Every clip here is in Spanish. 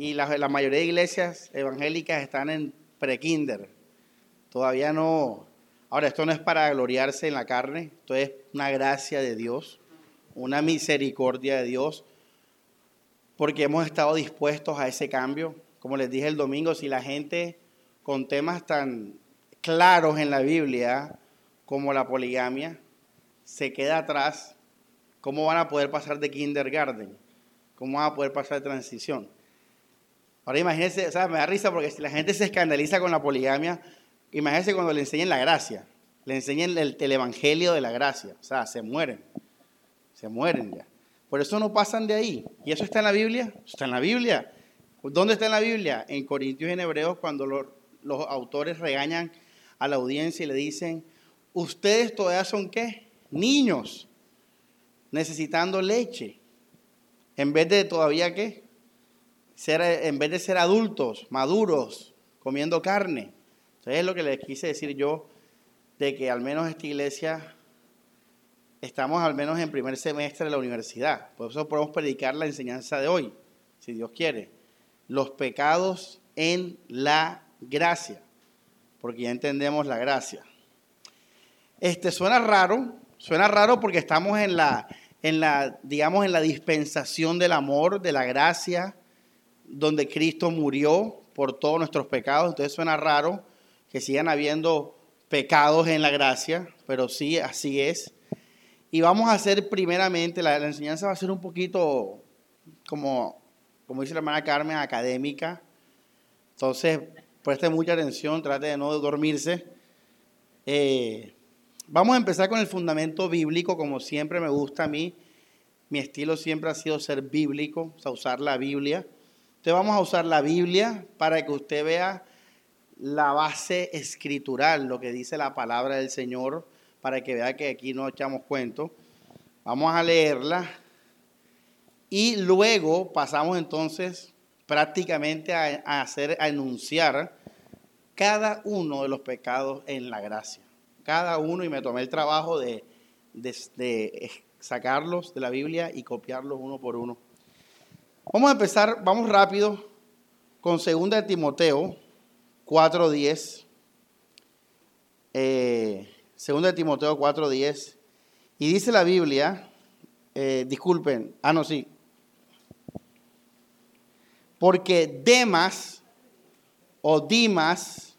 y la, la mayoría de iglesias evangélicas están en pre-kinder. Todavía no. Ahora, esto no es para gloriarse en la carne, esto es una gracia de Dios, una misericordia de Dios, porque hemos estado dispuestos a ese cambio. Como les dije el domingo, si la gente con temas tan claros en la Biblia como la poligamia se queda atrás, ¿cómo van a poder pasar de kindergarten? ¿Cómo van a poder pasar de transición? Ahora imagínense, o sea, me da risa porque si la gente se escandaliza con la poligamia, imagínense cuando le enseñen la gracia, le enseñen el, el evangelio de la gracia, o sea, se mueren, se mueren ya. Por eso no pasan de ahí. ¿Y eso está en la Biblia? Está en la Biblia. ¿Dónde está en la Biblia? En Corintios y en Hebreos, cuando los autores regañan a la audiencia y le dicen, ustedes todavía son qué? Niños, necesitando leche. En vez de todavía qué? Ser, en vez de ser adultos, maduros, comiendo carne. Entonces es lo que les quise decir yo, de que al menos esta iglesia estamos al menos en primer semestre de la universidad. Por eso podemos predicar la enseñanza de hoy, si Dios quiere. Los pecados en la gracia, porque ya entendemos la gracia. Este suena raro, suena raro porque estamos en la, en la, digamos, en la dispensación del amor, de la gracia, donde Cristo murió por todos nuestros pecados. Entonces suena raro que sigan habiendo pecados en la gracia, pero sí, así es. Y vamos a hacer primeramente, la, enseñanza va a ser un poquito, como, como dice la hermana Carmen, académica. Entonces, preste mucha atención, trate de no dormirse. Eh, vamos a empezar con el fundamento bíblico, como siempre me gusta a mí. Mi estilo siempre ha sido ser bíblico, o sea, usar la Biblia. Entonces vamos a usar la Biblia para que usted vea la base escritural, lo que dice la palabra del Señor, para que vea que aquí no echamos cuento. Vamos a leerla y luego pasamos entonces prácticamente a, hacer, a enunciar cada uno de los pecados en la gracia. Cada uno, y me tomé el trabajo de, de sacarlos de la Biblia y copiarlos uno por uno. Vamos a empezar, vamos rápido con 2 de Timoteo 4.10. Eh, 2 de Timoteo 4.10. Y dice la Biblia, eh, disculpen, ah, no, sí. Porque Demas o Dimas,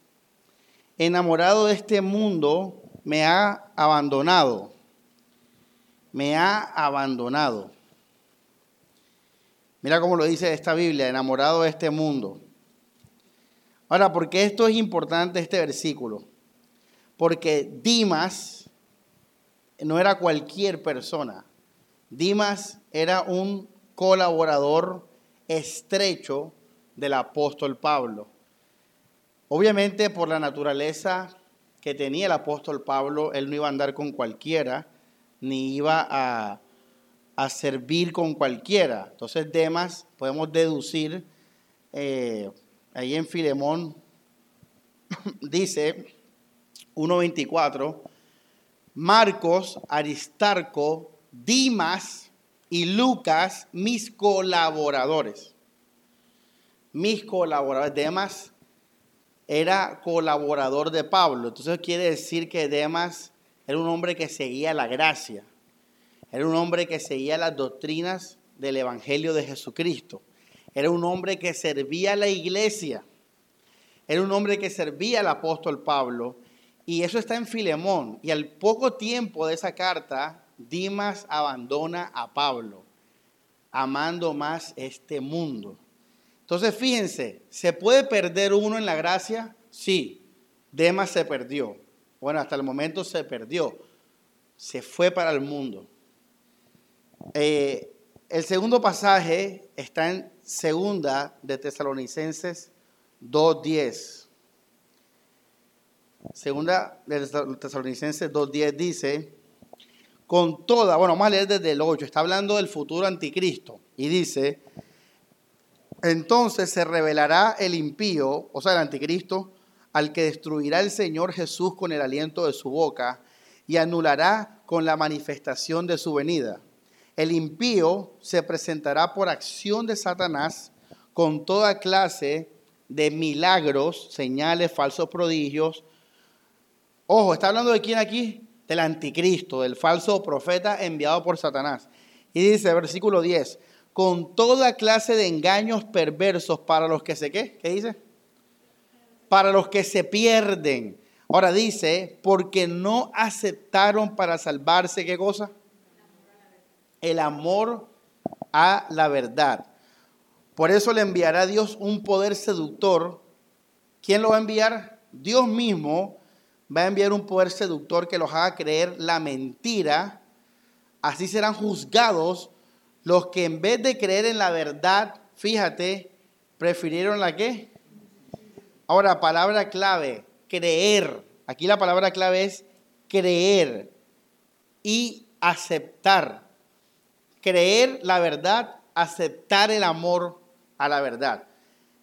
enamorado de este mundo, me ha abandonado. Me ha abandonado. Mira cómo lo dice esta Biblia, enamorado de este mundo. Ahora, ¿por qué esto es importante, este versículo? Porque Dimas no era cualquier persona. Dimas era un colaborador estrecho del apóstol Pablo. Obviamente por la naturaleza que tenía el apóstol Pablo, él no iba a andar con cualquiera, ni iba a a servir con cualquiera. Entonces, Demas, podemos deducir, eh, ahí en Filemón, dice 1.24, Marcos, Aristarco, Dimas y Lucas, mis colaboradores. Mis colaboradores. Demas era colaborador de Pablo. Entonces quiere decir que Demas era un hombre que seguía la gracia. Era un hombre que seguía las doctrinas del Evangelio de Jesucristo. Era un hombre que servía a la iglesia. Era un hombre que servía al apóstol Pablo. Y eso está en Filemón. Y al poco tiempo de esa carta, Dimas abandona a Pablo, amando más este mundo. Entonces, fíjense, ¿se puede perder uno en la gracia? Sí, Demas se perdió. Bueno, hasta el momento se perdió. Se fue para el mundo. Eh, el segundo pasaje está en segunda de Tesalonicenses 2.10. Segunda de Tesalonicenses 2.10 dice, con toda, bueno, vamos a leer desde el 8, está hablando del futuro anticristo y dice, entonces se revelará el impío, o sea, el anticristo, al que destruirá el Señor Jesús con el aliento de su boca y anulará con la manifestación de su venida el impío se presentará por acción de Satanás con toda clase de milagros, señales, falsos prodigios. Ojo, está hablando de quién aquí? Del anticristo, del falso profeta enviado por Satanás. Y dice, versículo 10, con toda clase de engaños perversos para los que se, ¿qué? ¿Qué dice? Para los que se pierden. Ahora dice, porque no aceptaron para salvarse, ¿qué cosa? El amor a la verdad. Por eso le enviará Dios un poder seductor. ¿Quién lo va a enviar? Dios mismo va a enviar un poder seductor que los haga creer la mentira. Así serán juzgados los que en vez de creer en la verdad, fíjate, prefirieron la qué. Ahora, palabra clave, creer. Aquí la palabra clave es creer y aceptar. Creer la verdad, aceptar el amor a la verdad.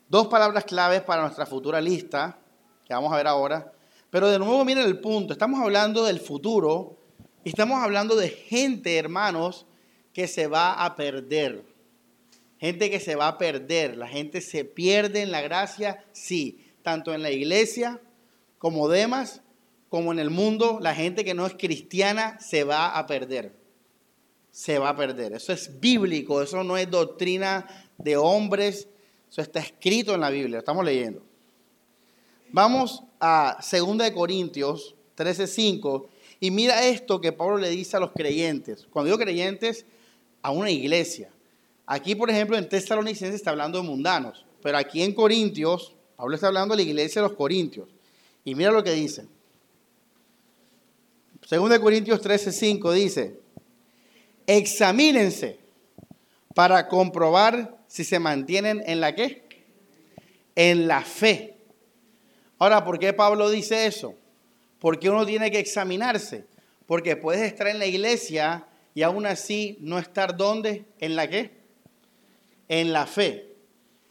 Dos palabras claves para nuestra futura lista, que vamos a ver ahora. Pero de nuevo miren el punto, estamos hablando del futuro y estamos hablando de gente, hermanos, que se va a perder. Gente que se va a perder. La gente se pierde en la gracia, sí, tanto en la iglesia como demás, como en el mundo. La gente que no es cristiana se va a perder. Se va a perder. Eso es bíblico, eso no es doctrina de hombres. Eso está escrito en la Biblia, estamos leyendo. Vamos a 2 Corintios 13:5 y mira esto que Pablo le dice a los creyentes. Cuando digo creyentes, a una iglesia. Aquí, por ejemplo, en Tesalonicenses está hablando de mundanos, pero aquí en Corintios, Pablo está hablando de la iglesia de los Corintios. Y mira lo que dice. Según de Corintios 13:5 dice, examínense para comprobar si se mantienen en la qué? En la fe. Ahora, ¿por qué Pablo dice eso? Porque uno tiene que examinarse. Porque puedes estar en la iglesia y aún así no estar donde? ¿En la qué? En la fe.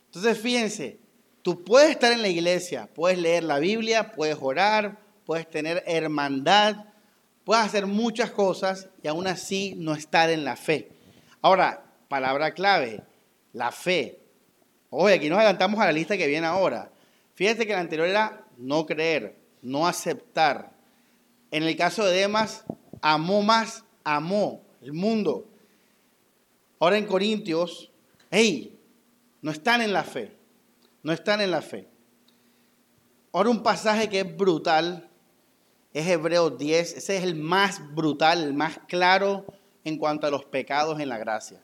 Entonces, fíjense, tú puedes estar en la iglesia, puedes leer la Biblia, puedes orar, puedes tener hermandad, puedes hacer muchas cosas y aún así no estar en la fe. Ahora, palabra clave, la fe. Oye, aquí nos adelantamos a la lista que viene ahora. Fíjate que la anterior era no creer, no aceptar. En el caso de Demas, amó más, amó, el mundo. Ahora en Corintios, hey, no están en la fe, no están en la fe. Ahora un pasaje que es brutal es Hebreos 10, ese es el más brutal, el más claro en cuanto a los pecados en la gracia.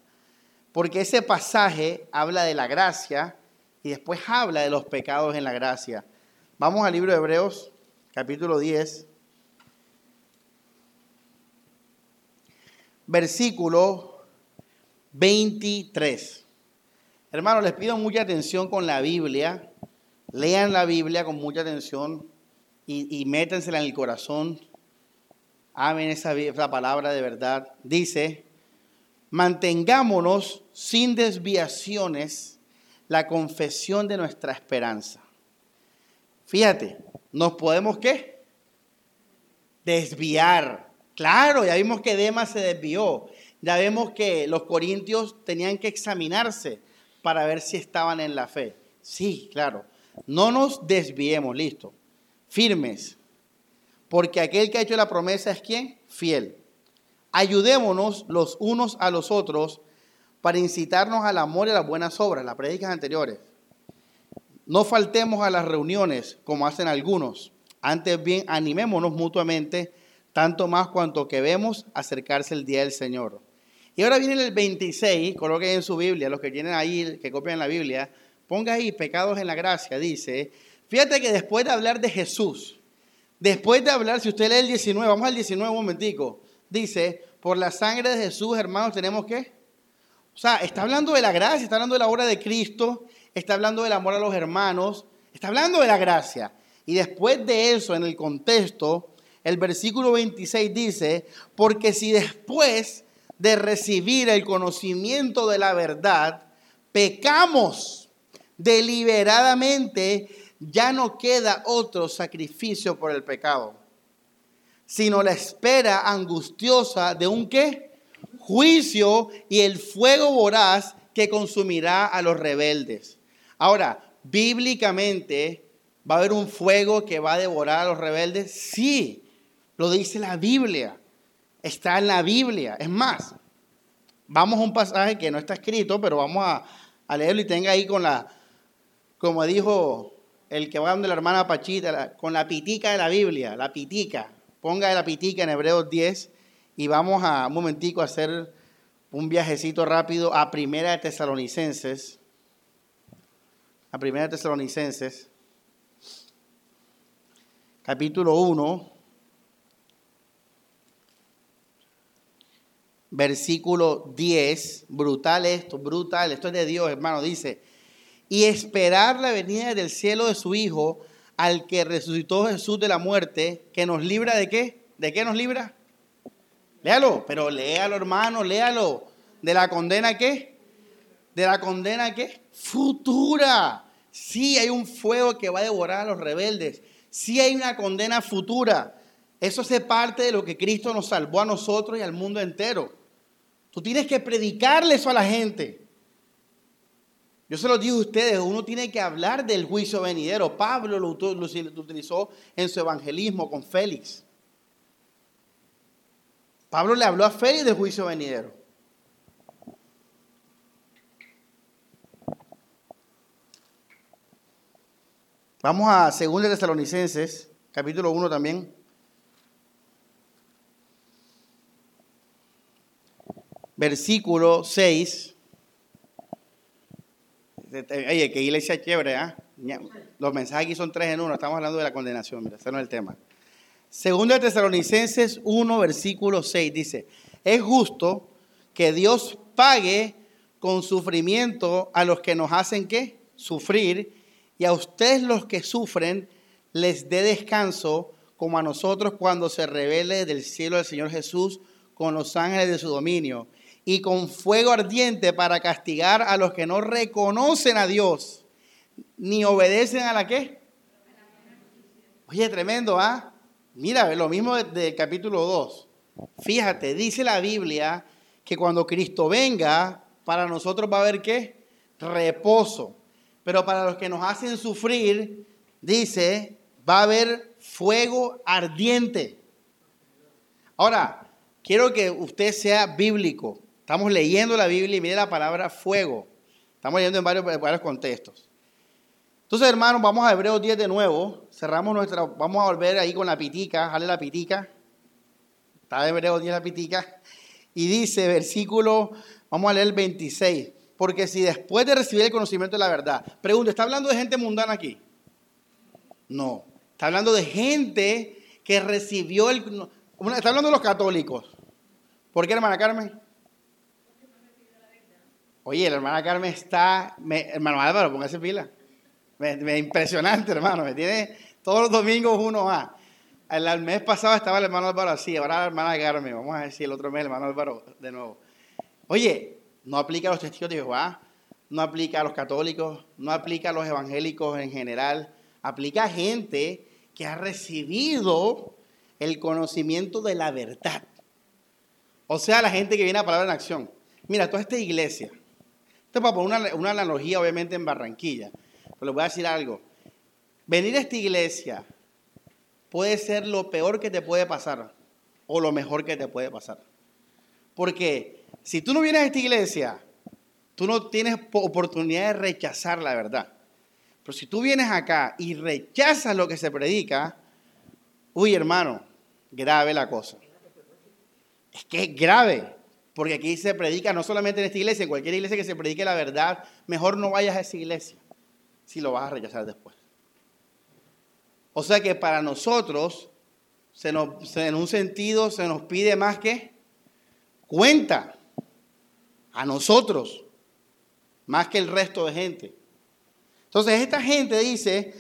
Porque ese pasaje habla de la gracia y después habla de los pecados en la gracia. Vamos al libro de Hebreos, capítulo 10. versículo 23. Hermanos, les pido mucha atención con la Biblia. Lean la Biblia con mucha atención y, y métensela en el corazón. Amen esa, esa palabra de verdad. Dice, mantengámonos sin desviaciones la confesión de nuestra esperanza. Fíjate, nos podemos qué? Desviar Claro, ya vimos que Demas se desvió. Ya vemos que los corintios tenían que examinarse para ver si estaban en la fe. Sí, claro. No nos desviemos, listo. Firmes. Porque aquel que ha hecho la promesa es quién? Fiel. Ayudémonos los unos a los otros para incitarnos al amor y a las buenas obras, las predicas anteriores. No faltemos a las reuniones como hacen algunos. Antes bien, animémonos mutuamente tanto más cuanto que vemos acercarse el día del Señor. Y ahora viene el 26, coloquen en su Biblia, los que tienen ahí, que copian la Biblia, ponga ahí pecados en la gracia, dice, fíjate que después de hablar de Jesús, después de hablar, si usted lee el 19, vamos al 19 un momentico, dice, por la sangre de Jesús, hermanos, tenemos que, o sea, está hablando de la gracia, está hablando de la obra de Cristo, está hablando del amor a los hermanos, está hablando de la gracia. Y después de eso, en el contexto, el versículo 26 dice, porque si después de recibir el conocimiento de la verdad, pecamos deliberadamente, ya no queda otro sacrificio por el pecado, sino la espera angustiosa de un qué? Juicio y el fuego voraz que consumirá a los rebeldes. Ahora, bíblicamente, ¿va a haber un fuego que va a devorar a los rebeldes? Sí, lo dice la Biblia. Está en la Biblia. Es más, vamos a un pasaje que no está escrito, pero vamos a, a leerlo y tenga ahí con la, como dijo el que va donde la hermana Pachita, con la pitica de la Biblia, la pitica. Ponga la pitica en Hebreos 10 y vamos a un momentico a hacer un viajecito rápido a Primera de Tesalonicenses. A Primera de Tesalonicenses, capítulo 1, versículo 10. Brutal esto, brutal. Esto es de Dios, hermano. Dice, y esperar la venida del cielo de su Hijo, al que resucitó Jesús de la muerte, que nos libra de qué? ¿De qué nos libra? Léalo, pero léalo, hermano, léalo. ¿De la condena qué? ¿De la condena qué? Futura. Sí hay un fuego que va a devorar a los rebeldes. Sí hay una condena futura. Eso hace parte de lo que Cristo nos salvó a nosotros y al mundo entero. Tú tienes que predicarle eso a la gente. Yo se lo digo a ustedes, uno tiene que hablar del juicio venidero. Pablo lo, utilizó en su evangelismo con Félix. Pablo le habló a Félix del juicio venidero. Vamos a 2 Tesalonicenses, capítulo 1 también. Versículo 6. Oye, qué iglesia chévere, ¿ah? Los mensajes aquí son tres en uno, estamos hablando de la condenación, mira, ese no es el tema. Segundo de Tesalonicenses 1, versículo 6 dice, es justo que Dios pague con sufrimiento a los que nos hacen qué? Sufrir, y a ustedes los que sufren les dé descanso como a nosotros cuando se revele del cielo del Señor Jesús con los ángeles de su dominio y con fuego ardiente para castigar a los que no reconocen a Dios ni obedecen a la qué. Oye, tremendo, ¿ah? Mira, lo mismo del capítulo 2. Fíjate, dice la Biblia que cuando Cristo venga, para nosotros va a haber qué? Reposo. Pero para los que nos hacen sufrir, dice, va a haber fuego ardiente. Ahora, quiero que usted sea bíblico. Estamos leyendo la Biblia y mire la palabra fuego. Estamos leyendo en varios, contextos. Entonces, hermanos, vamos a Hebreos 10 de nuevo. Cerramos nuestra. Vamos a volver ahí con la pitica. Dale la pitica. Está Hebreos 10 la pitica. Y dice, versículo, vamos a leer el 26. Porque si después de recibir el conocimiento de la verdad, pregunto, ¿está hablando de gente mundana aquí? No. Está hablando de gente que recibió el. Está hablando de los católicos. ¿Por qué, hermana Carmen? Oye, la hermana Carmen está, hermano Álvaro, póngase pila. Me, impresionante, hermano. Me tiene todos los domingos uno más. El, mes pasado estaba el hermano Álvaro así, ahora la hermana Carmen. Vamos a decir el otro mes el hermano Álvaro de nuevo. Oye, no aplica a los testigos de Jehová, no aplica a los católicos, no aplica a los evangélicos en general. Aplica a gente que ha recibido el conocimiento de la verdad. O sea, la gente que viene a palabra en acción. Mira, toda esta iglesia, esto para poner una, analogía, obviamente, en Barranquilla. Pero les voy a decir algo. Venir a esta iglesia puede ser lo peor que te puede pasar o lo mejor que te puede pasar. Porque si tú no vienes a esta iglesia, tú no tienes oportunidad de rechazar la verdad. Pero si tú vienes acá y rechazas lo que se predica, uy hermano, grave la cosa. Es que es grave. Porque aquí se predica no solamente en esta iglesia, en cualquier iglesia que se predique la verdad, mejor no vayas a esa iglesia si lo vas a rechazar después. O sea que para nosotros, en un sentido, se nos pide más que cuenta a nosotros, más que el resto de gente. Entonces esta gente dice,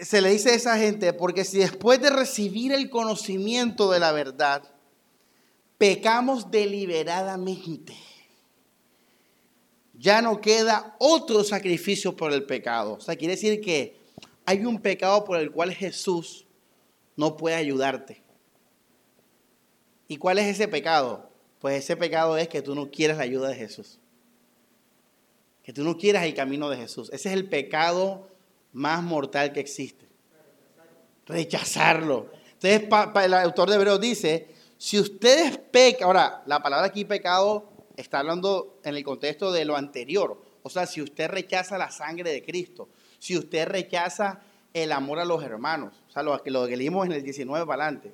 se le dice a esa gente, porque si después de recibir el conocimiento de la verdad, pecamos deliberadamente. Ya no queda otro sacrificio por el pecado. O sea, quiere decir que hay un pecado por el cual Jesús no puede ayudarte. ¿Y cuál es ese pecado? Pues ese pecado es que tú no quieres la ayuda de Jesús. que tú no quieras el camino de Jesús. Ese es el pecado más mortal que existe. Rechazarlo. Entonces, el autor de Hebreos dice, si ustedes pecan, ahora, la palabra aquí pecado está hablando en el contexto de lo anterior. O sea, si usted rechaza la sangre de Cristo, si usted rechaza el amor a los hermanos, o sea, lo que, lo que leímos en el 19 para adelante.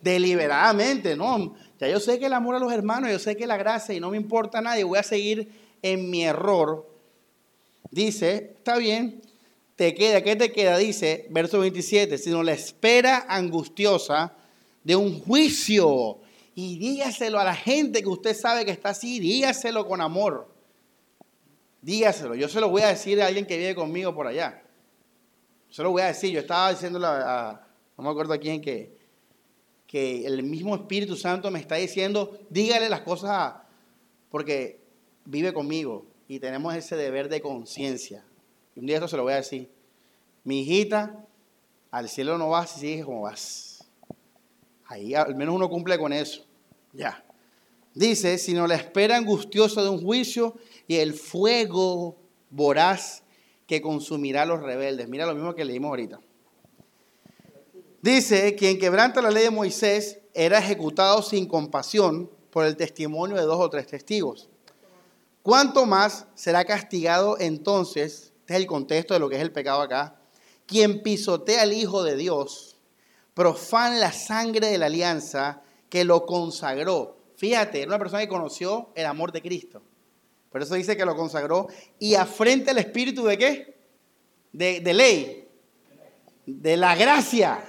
deliberadamente, ¿no? Ya yo sé que el amor a los hermanos, yo sé que la gracia y no me importa nadie, voy a seguir en mi error. Dice, está bien, te queda, ¿qué te queda? Dice, verso 27, sino la espera angustiosa de un juicio. Y dígaselo a la gente que usted sabe que está así, dígaselo con amor. Dígaselo. Yo se lo voy a decir a alguien que vive conmigo por allá. Se lo voy a decir. Yo estaba diciéndole a, no me acuerdo a quién, que, que el mismo Espíritu Santo me está diciendo, dígale las cosas, porque vive conmigo y tenemos ese deber de conciencia. Un día esto se lo voy a decir. Mi hijita, al cielo no vas si sigues como vas. Ahí al menos uno cumple con eso. Ya. Dice, sino la espera angustiosa de un juicio y el fuego voraz que consumirá a los rebeldes. Mira lo mismo que leímos ahorita. Dice, quien quebranta la ley de Moisés era ejecutado sin compasión por el testimonio de dos o tres testigos. ¿Cuánto más será castigado entonces, este es el contexto de lo que es el pecado acá, quien pisotea al Hijo de Dios, profana la sangre de la alianza que lo consagró? Fíjate, era una persona que conoció el amor de Cristo. Por eso dice que lo consagró y afrenta el espíritu de qué? De, de ley, de la gracia.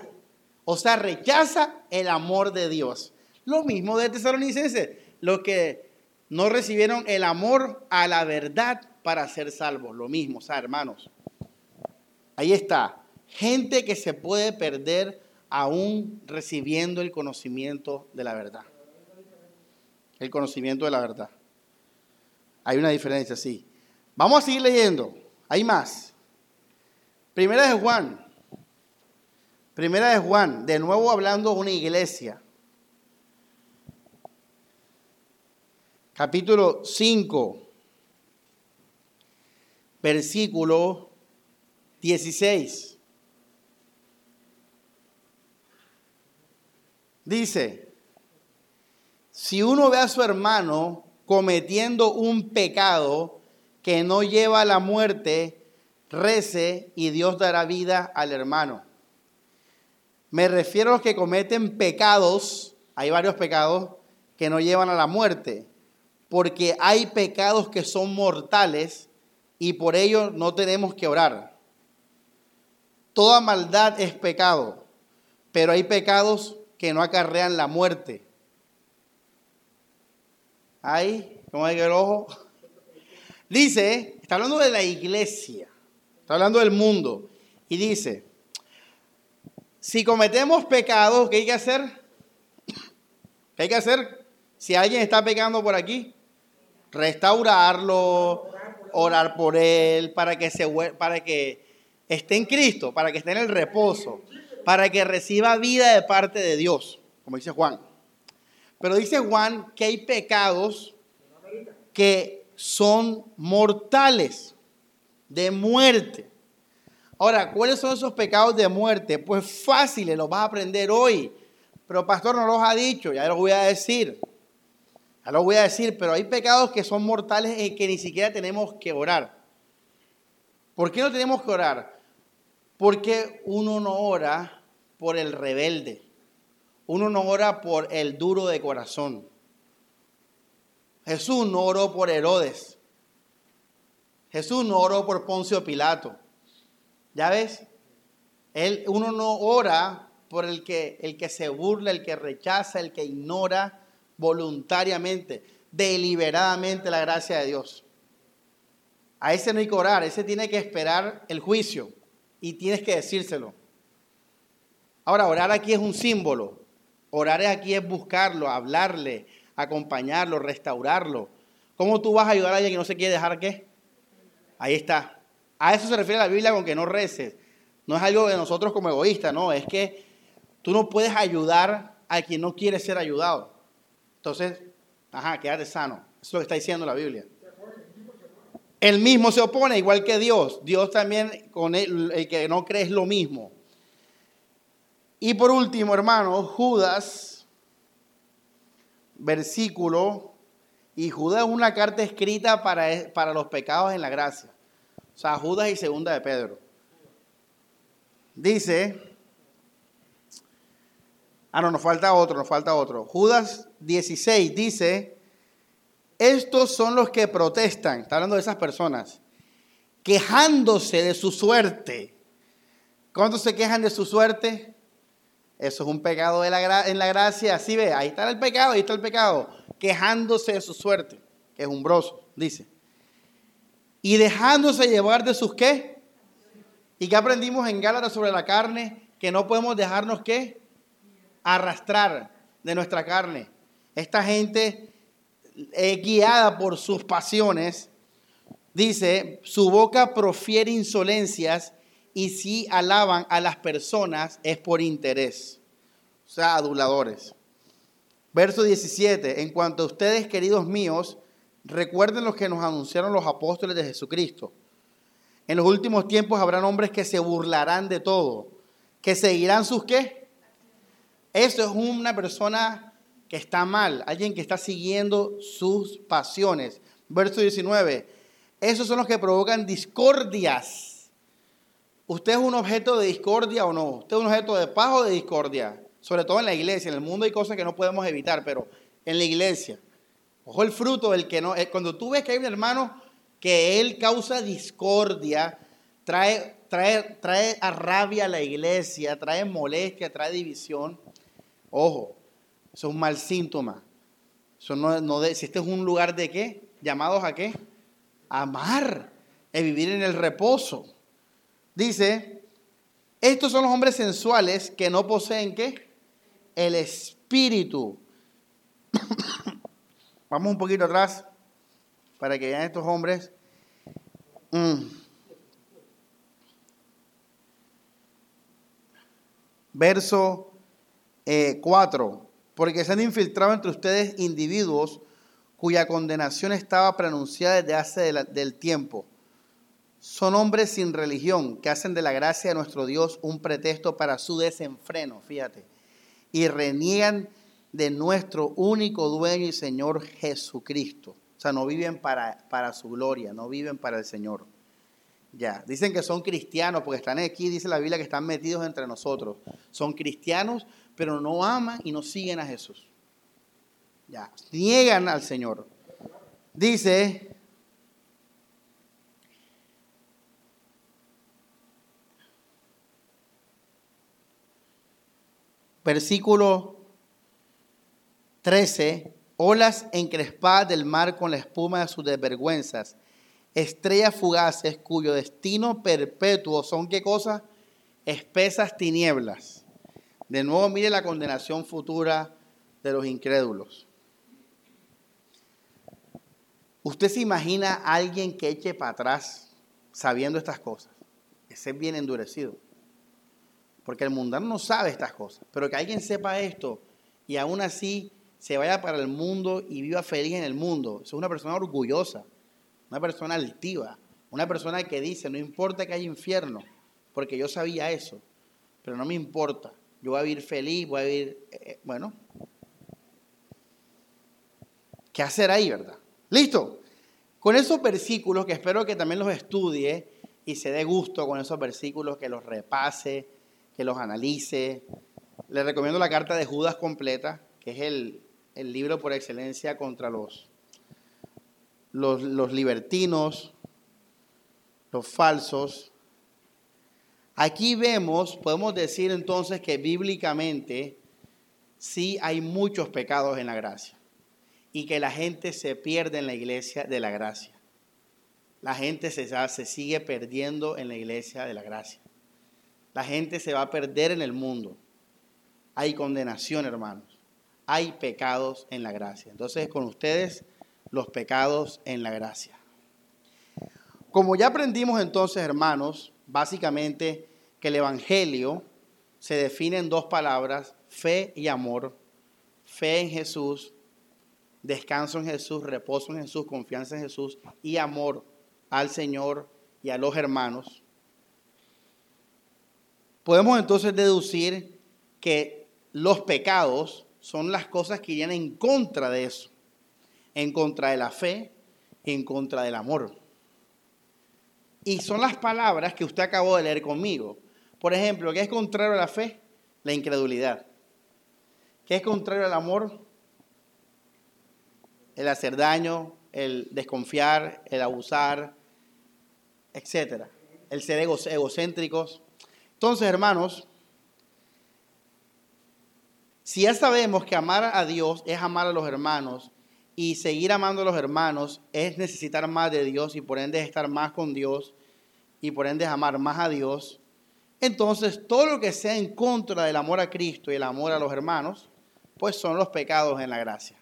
O sea, rechaza el amor de Dios. Lo mismo de Tesalonicenses, los que no recibieron el amor a la verdad para ser salvos. Lo mismo, o sea, hermanos. Ahí está. Gente que se puede perder aún recibiendo el conocimiento de la verdad. El conocimiento de la verdad. Hay una diferencia, sí. Vamos a seguir leyendo. Hay más. Primera de Juan. Primera de Juan. De nuevo hablando de una iglesia. Capítulo 5. Versículo 16. Dice, si uno ve a su hermano cometiendo un pecado que no lleva a la muerte, rece y Dios dará vida al hermano. Me refiero a los que cometen pecados, hay varios pecados que no llevan a la muerte, porque hay pecados que son mortales y por ello no tenemos que orar. Toda maldad es pecado, pero hay pecados que no acarrean la muerte. Ahí, como hay el ojo. Dice, está hablando de la iglesia, está hablando del mundo. Y dice, si cometemos pecados, ¿qué hay que hacer? ¿Qué hay que hacer? Si alguien está pecando por aquí, restaurarlo, orar por él, para que, se, para que esté en Cristo, para que esté en el reposo, para que reciba vida de parte de Dios, como dice Juan. Pero dice Juan que hay pecados que son mortales, de muerte. Ahora, ¿cuáles son esos pecados de muerte? Pues fáciles, los vas a aprender hoy. Pero pastor no los ha dicho, ya los voy a decir. Ya los voy a decir, pero hay pecados que son mortales y que ni siquiera tenemos que orar. ¿Por qué no tenemos que orar? Porque uno no ora por el rebelde. Uno no ora por el duro de corazón. Jesús no oró por Herodes. Jesús no oró por Poncio Pilato. ¿Ya ves? Él, uno no ora por el que, el que se burla, el que rechaza, el que ignora voluntariamente, deliberadamente la gracia de Dios. A ese no hay que orar, ese tiene que esperar el juicio y tienes que decírselo. Ahora, orar aquí es un símbolo. Orar aquí es buscarlo, hablarle, acompañarlo, restaurarlo. ¿Cómo tú vas a ayudar a alguien que no se quiere dejar qué? Ahí está. A eso se refiere la Biblia con que no reces. No es algo de nosotros como egoístas, no. Es que tú no puedes ayudar a quien no quiere ser ayudado. Entonces, ajá, quédate sano. Eso es lo que está diciendo la Biblia. Él mismo se opone, igual que Dios. Dios también, con él, el que no cree es lo mismo. Y por último, hermano, Judas, versículo, y Judas es una carta escrita para, para los pecados en la gracia. O sea, Judas y segunda de Pedro. Dice, ah, no, nos falta otro, nos falta otro. Judas 16 dice, estos son los que protestan, está hablando de esas personas, quejándose de su suerte. ¿Cuántos se quejan de su suerte? Eso es un pecado en la gracia. Así ve, ahí está el pecado, ahí está el pecado. Quejándose de su suerte, que es umbroso, dice. Y dejándose llevar de sus qué. ¿Y qué aprendimos en Gálatas sobre la carne? Que no podemos dejarnos qué? Arrastrar de nuestra carne. Esta gente guiada por sus pasiones, dice, su boca profiere insolencias y si alaban a las personas es por interés, o sea, aduladores. Verso 17, en cuanto a ustedes, queridos míos, recuerden lo que nos anunciaron los apóstoles de Jesucristo. En los últimos tiempos habrán hombres que se burlarán de todo, que seguirán sus qué. Eso es una persona que está mal, alguien que está siguiendo sus pasiones. Verso 19, esos son los que provocan discordias ¿Usted es un objeto de discordia o no? ¿Usted es un objeto de paz o de discordia? Sobre todo en la iglesia. En el mundo hay cosas que no podemos evitar, pero en la iglesia. Ojo el fruto del que no. Eh, cuando tú ves que hay un hermano que él causa discordia, trae, trae, trae a rabia a la iglesia, trae molestia, trae división. Ojo, eso es un mal síntoma. Eso no, no de, si este es un lugar de qué? ¿Llamados a qué? Amar, a vivir en el reposo. Dice, estos son los hombres sensuales que no poseen qué? El espíritu. Vamos un poquito atrás para que vean estos hombres. Mm. Verso 4. Eh, Porque se han infiltrado entre ustedes individuos cuya condenación estaba pronunciada desde hace del tiempo son hombres sin religión que hacen de la gracia de nuestro Dios un pretexto para su desenfreno, fíjate, y reniegan de nuestro único dueño y Señor Jesucristo. O sea, no viven para, para su gloria, no viven para el Señor. Ya, dicen que son cristianos porque están aquí, dice la Biblia, que están metidos entre nosotros. Son cristianos, pero no aman y no siguen a Jesús. Ya, niegan al Señor. Dice versículo 13, olas encrespadas del mar con la espuma de sus desvergüenzas, estrellas fugaces cuyo destino perpetuo son qué cosa? Espesas tinieblas. De nuevo mire la condenación futura de los incrédulos. ¿Usted se imagina a alguien que eche para atrás sabiendo estas cosas? Ese es bien endurecido porque el mundano no sabe estas cosas, pero que alguien sepa esto y aún así se vaya para el mundo y viva feliz en el mundo. es una persona orgullosa, una persona altiva, una persona que dice, no importa que haya infierno, porque yo sabía eso, pero no me importa, yo voy a vivir feliz, voy a vivir, eh, eh, bueno, ¿qué hacer ahí, verdad? Listo. Con esos versículos que espero que también los estudie y se dé gusto con esos versículos, que los repase, que los analice. Le recomiendo la carta de Judas completa, que es el, libro por excelencia contra los, los, los libertinos, los falsos. Aquí vemos, podemos decir entonces que bíblicamente sí hay muchos pecados en la gracia y que la gente se pierde en la iglesia de la gracia. La gente se, se sigue perdiendo en la iglesia de la gracia. La gente se va a perder en el mundo. Hay condenación, hermanos. Hay pecados en la gracia. Entonces, con ustedes, los pecados en la gracia. Como ya aprendimos entonces, hermanos, básicamente que el Evangelio se define en dos palabras, fe y amor. Fe en Jesús, descanso en Jesús, reposo en Jesús, confianza en Jesús y amor al Señor y a los hermanos, podemos entonces deducir que los pecados son las cosas que irían en contra de eso, en contra de la fe, en contra del amor. Y son las palabras que usted acabó de leer conmigo. Por ejemplo, ¿qué es contrario a la fe? La incredulidad. ¿Qué es contrario al amor? El hacer daño, el desconfiar, el abusar, etc. El ser egocéntricos. Entonces, hermanos, si ya sabemos que amar a Dios es amar a los hermanos y seguir amando a los hermanos es necesitar más de Dios y por ende estar más con Dios y por ende amar más a Dios, entonces todo lo que sea en contra del amor a Cristo y el amor a los hermanos, pues son los pecados en la gracia.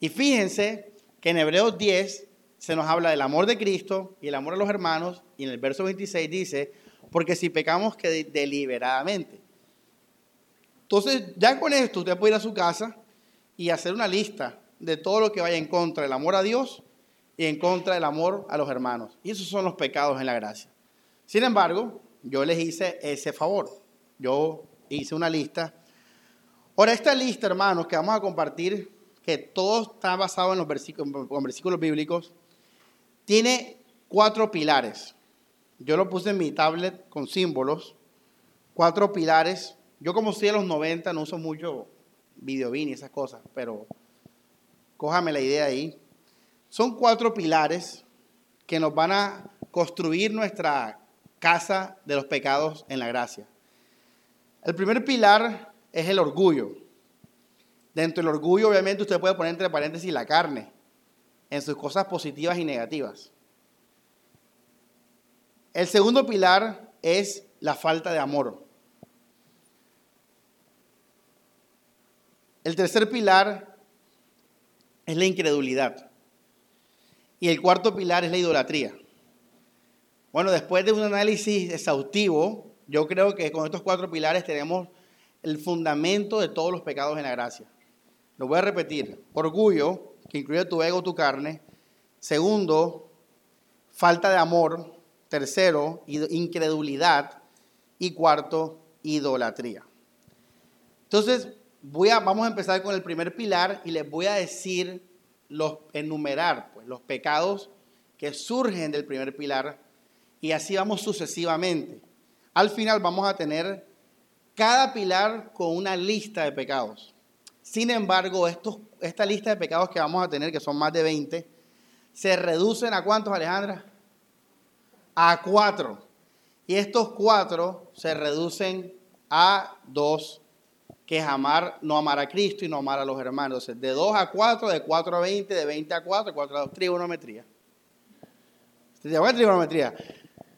Y fíjense que en Hebreos 10 se nos habla del amor de Cristo y el amor a los hermanos, y en el verso 26 dice, porque si pecamos que deliberadamente. Entonces, ya con esto usted puede ir a su casa y hacer una lista de todo lo que vaya en contra del amor a Dios y en contra del amor a los hermanos. Y esos son los pecados en la gracia. Sin embargo, yo les hice ese favor. Yo hice una lista. Ahora, esta lista, hermanos, que vamos a compartir, que todo está basado en los versículos, en versículos bíblicos, tiene cuatro pilares. Yo lo puse en mi tablet con símbolos. Cuatro pilares. Yo como soy de los 90 no uso mucho videobin y esas cosas, pero cójame la idea ahí. Son cuatro pilares que nos van a construir nuestra casa de los pecados en la gracia. El primer pilar es el orgullo. Dentro del orgullo, obviamente, usted puede poner entre paréntesis la carne en sus cosas positivas y negativas. El segundo pilar es la falta de amor. El tercer pilar es la incredulidad. Y el cuarto pilar es la idolatría. Bueno, después de un análisis exhaustivo, yo creo que con estos cuatro pilares tenemos el fundamento de todos los pecados en la gracia. Lo voy a repetir. Orgullo, que incluye tu ego, tu carne. Segundo, falta de amor. Tercero, incredulidad. Y cuarto, idolatría. Entonces, voy a, vamos a empezar con el primer pilar y les voy a decir los enumerar pues, los pecados que surgen del primer pilar y así vamos sucesivamente. Al final vamos a tener cada pilar con una lista de pecados. Sin embargo, estos, esta lista de pecados que vamos a tener, que son más de 20, se reducen a cuántos, Alejandra? A cuatro. Y estos cuatro se reducen a dos que es amar, no amar a Cristo y no amar a los hermanos. de 2 a 4, de 4 a 20, de 20 a 4, 4 a 2, trigonometría. trigonometría.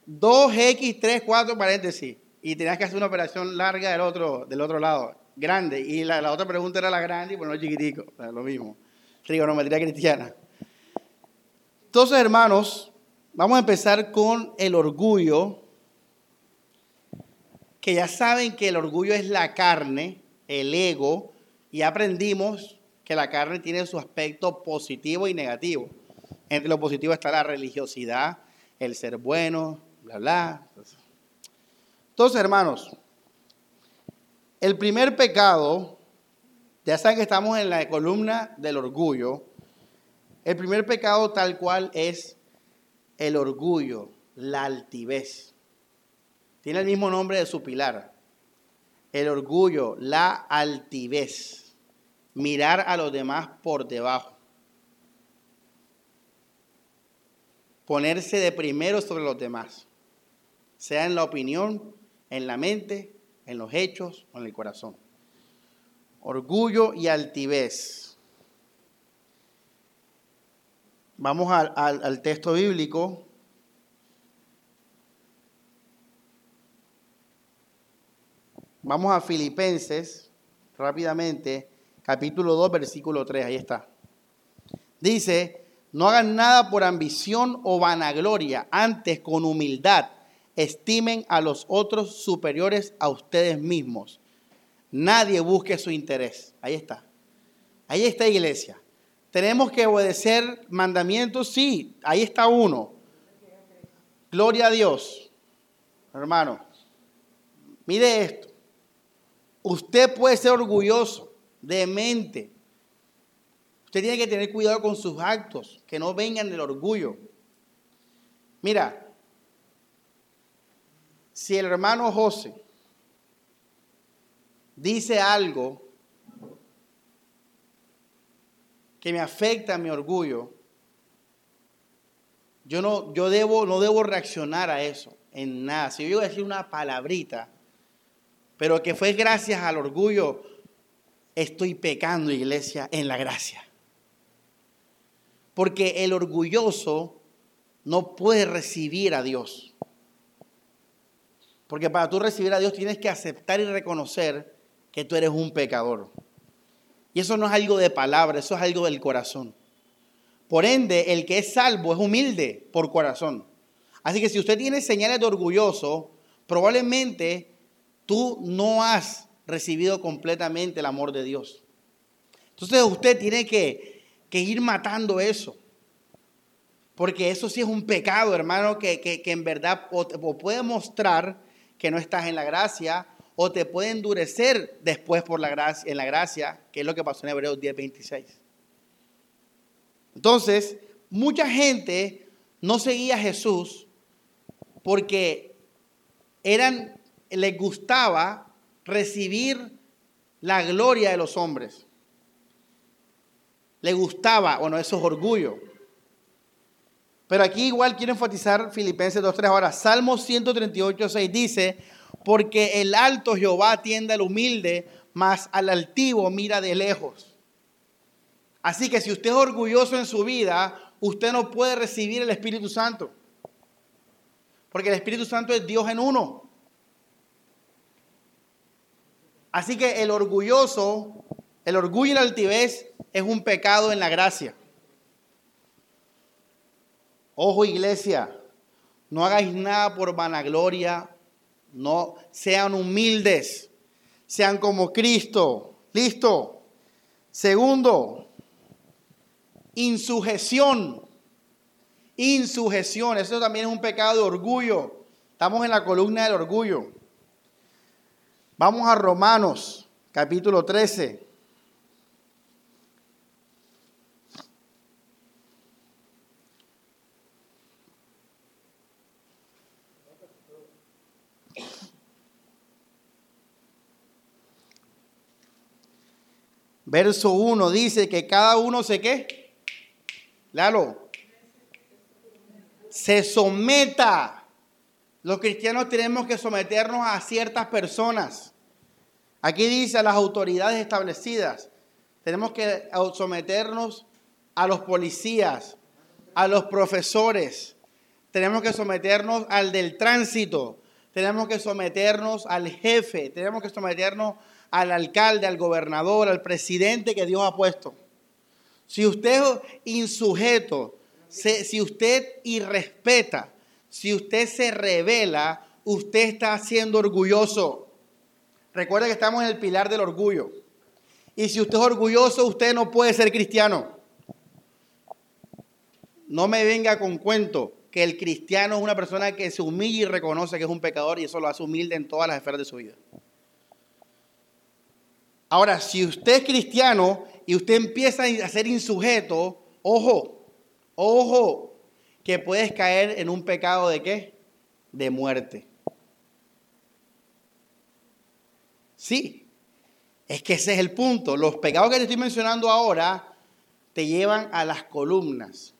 2x, 3, 4 paréntesis. Y tenías que hacer una operación larga del otro, del otro lado, grande. Y la, otra pregunta era la grande y bueno, chiquitico, lo mismo. Trigonometría cristiana. Entonces, hermanos, vamos a empezar con el orgullo, que ya saben que el orgullo es la carne, el ego y aprendimos que la carne tiene su aspecto positivo y negativo. Entre lo positivo está la religiosidad, el ser bueno, bla, bla. Entonces, hermanos, el primer pecado, ya saben que estamos en la columna del orgullo, el primer pecado tal cual es el orgullo, la altivez. Tiene el mismo nombre de su pilar el orgullo, la altivez, mirar a los demás por debajo, ponerse de primero sobre los demás, sea en la opinión, en la mente, en los hechos o en el corazón. Orgullo y altivez. Vamos al, texto bíblico, Vamos a Filipenses rápidamente, capítulo 2, versículo 3, ahí está. Dice, no hagan nada por ambición o vanagloria, antes con humildad estimen a los otros superiores a ustedes mismos. Nadie busque su interés. Ahí está. Ahí está iglesia. Tenemos que obedecer mandamientos, sí, ahí está uno. Gloria a Dios. Hermano, mire esto. Usted puede ser orgulloso, de mente. Usted tiene que tener cuidado con sus actos, que no vengan del orgullo. Mira, si el hermano José dice algo que me afecta mi orgullo, yo no, yo debo, no debo reaccionar a eso en nada. Si yo voy a decir una palabrita, pero que fue gracias al orgullo, estoy pecando, iglesia, en la gracia. Porque el orgulloso no puede recibir a Dios. Porque para tú recibir a Dios tienes que aceptar y reconocer que tú eres un pecador. Y eso no es algo de palabra, eso es algo del corazón. Por ende, el que es salvo es humilde por corazón. Así que si usted tiene señales de orgulloso, probablemente tú no has recibido completamente el amor de Dios. Entonces usted tiene que, ir matando eso. Porque eso sí es un pecado, hermano, que, en verdad o, puede mostrar que no estás en la gracia o te puede endurecer después por la gracia, en la gracia, que es lo que pasó en Hebreos 10:26. Entonces, mucha gente no seguía a Jesús porque eran, les gustaba recibir la gloria de los hombres. Le gustaba, bueno, eso es orgullo. Pero aquí igual quiero enfatizar Filipenses 2.3 ahora. Salmo 138.6 dice, porque el alto Jehová atiende al humilde, mas al altivo mira de lejos. Así que si usted es orgulloso en su vida, usted no puede recibir el Espíritu Santo. Porque el Espíritu Santo es Dios en uno. Así que el orgulloso, el orgullo y la altivez es un pecado en la gracia. Ojo iglesia, no hagáis nada por vanagloria, no sean humildes, sean como Cristo. Listo. Segundo, insujeción. Insujeción, eso también es un pecado de orgullo. Estamos en la columna del orgullo. Vamos a Romanos, capítulo 13. Verso 1 dice que cada uno se qué. Lalo. Se someta. Los cristianos tenemos que someternos a ciertas personas. Aquí dice a las autoridades establecidas, tenemos que someternos a los policías, a los profesores, tenemos que someternos al del tránsito, tenemos que someternos al jefe, tenemos que someternos al alcalde, al gobernador, al presidente que Dios ha puesto. Si usted es insujeto, si usted irrespeta, si usted se revela, usted está siendo orgulloso. Recuerda que estamos en el pilar del orgullo. Y si usted es orgulloso, usted no puede ser cristiano. No me venga con cuento que el cristiano es una persona que se humilla y reconoce que es un pecador y eso lo hace humilde en todas las esferas de su vida. Ahora, si usted es cristiano y usted empieza a ser insujeto, ojo, ojo, que puedes caer en un pecado de qué? De muerte. Sí, es que ese es el punto. Los pecados que te estoy mencionando ahora te llevan a las columnas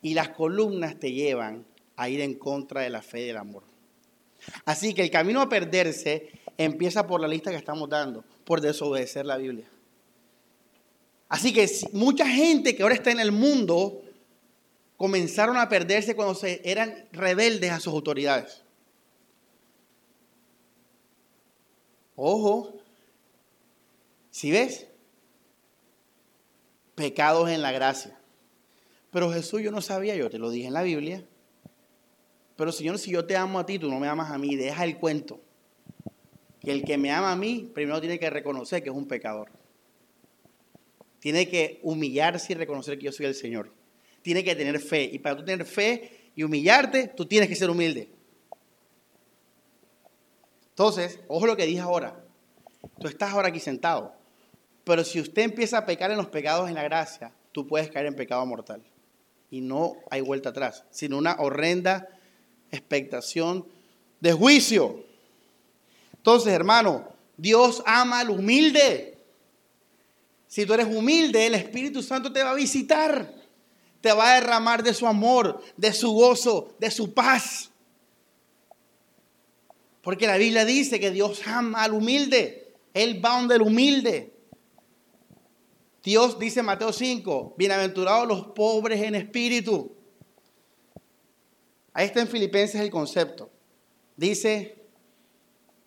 y las columnas te llevan a ir en contra de la fe y del amor. Así que el camino a perderse empieza por la lista que estamos dando, por desobedecer la Biblia. Así que mucha gente que ahora está en el mundo comenzaron a perderse cuando se eran rebeldes a sus autoridades. Ojo, si ves, pecados en la gracia. Pero Jesús yo no sabía, yo te lo dije en la Biblia. Pero Señor, si yo te amo a ti, tú no me amas a mí, deja el cuento. Que el que me ama a mí, primero tiene que reconocer que es un pecador. tiene que humillarse y reconocer que yo soy el Señor. Tiene que tener fe. Y para tú tener fe y humillarte, tú tienes que ser humilde. Entonces, ojo lo que dije ahora. Tú estás ahora aquí sentado. Pero si usted empieza a pecar en los pecados en la gracia, tú puedes caer en pecado mortal. Y no hay vuelta atrás, sino una horrenda expectación de juicio. Entonces, hermano, Dios ama al humilde. Si tú eres humilde, el Espíritu Santo te va a visitar. Te va a derramar de su amor, de su gozo, de su paz. Porque la Biblia dice que Dios ama al humilde. Él va donde el humilde. Dios dice en Mateo 5, bienaventurados los pobres en espíritu. Ahí está en Filipenses el concepto. Dice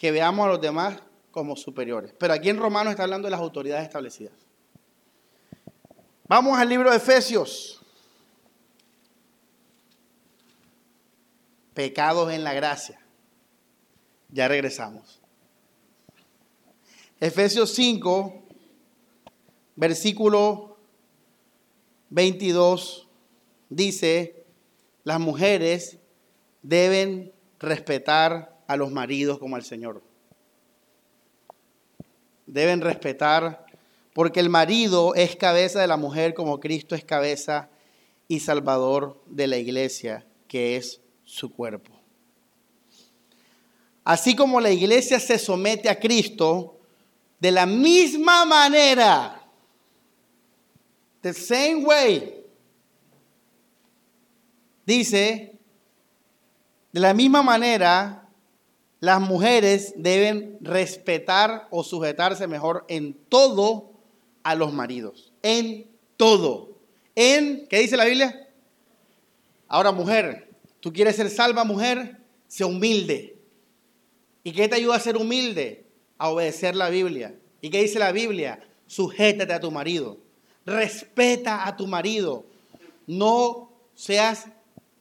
que veamos a los demás como superiores. Pero aquí en Romanos está hablando de las autoridades establecidas. Vamos al libro de Efesios. Pecados en la gracia. Ya regresamos. Efesios 5, versículo 22 dice, las mujeres deben respetar a los maridos como al Señor. Deben respetar porque el marido es cabeza de la mujer como Cristo es cabeza y salvador de la iglesia, que es su cuerpo. Así como la iglesia se somete a Cristo, de la misma manera The same way. Dice, de la misma manera, las mujeres deben respetar o sujetarse mejor en todo a los maridos. En todo. En, ¿qué dice la Biblia? Ahora, mujer, tú quieres ser salva, mujer, sé humilde. ¿Y qué te ayuda a ser humilde? A obedecer la Biblia. ¿Y qué dice la Biblia? Sujétate a tu marido respeta a tu marido. No seas,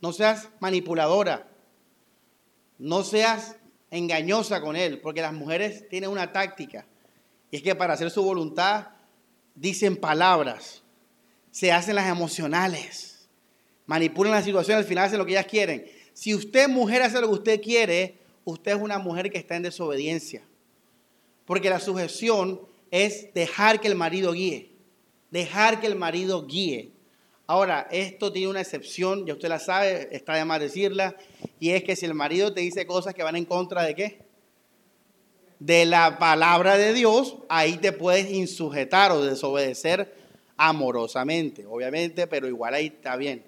no seas manipuladora. No seas engañosa con él, porque las mujeres tienen una táctica. Y es que para hacer su voluntad dicen palabras, se hacen las emocionales, manipulan la situación, al final hacen lo que ellas quieren. Si usted, mujer, hace lo que usted quiere, usted es una mujer que está en desobediencia. Porque la sujeción es dejar que el marido guíe dejar que el marido guíe. Ahora, esto tiene una excepción, ya usted la sabe, está de más decirla, y es que si el marido te dice cosas que van en contra de qué? De la palabra de Dios, ahí te puedes insujetar o desobedecer amorosamente, obviamente, pero igual ahí está bien.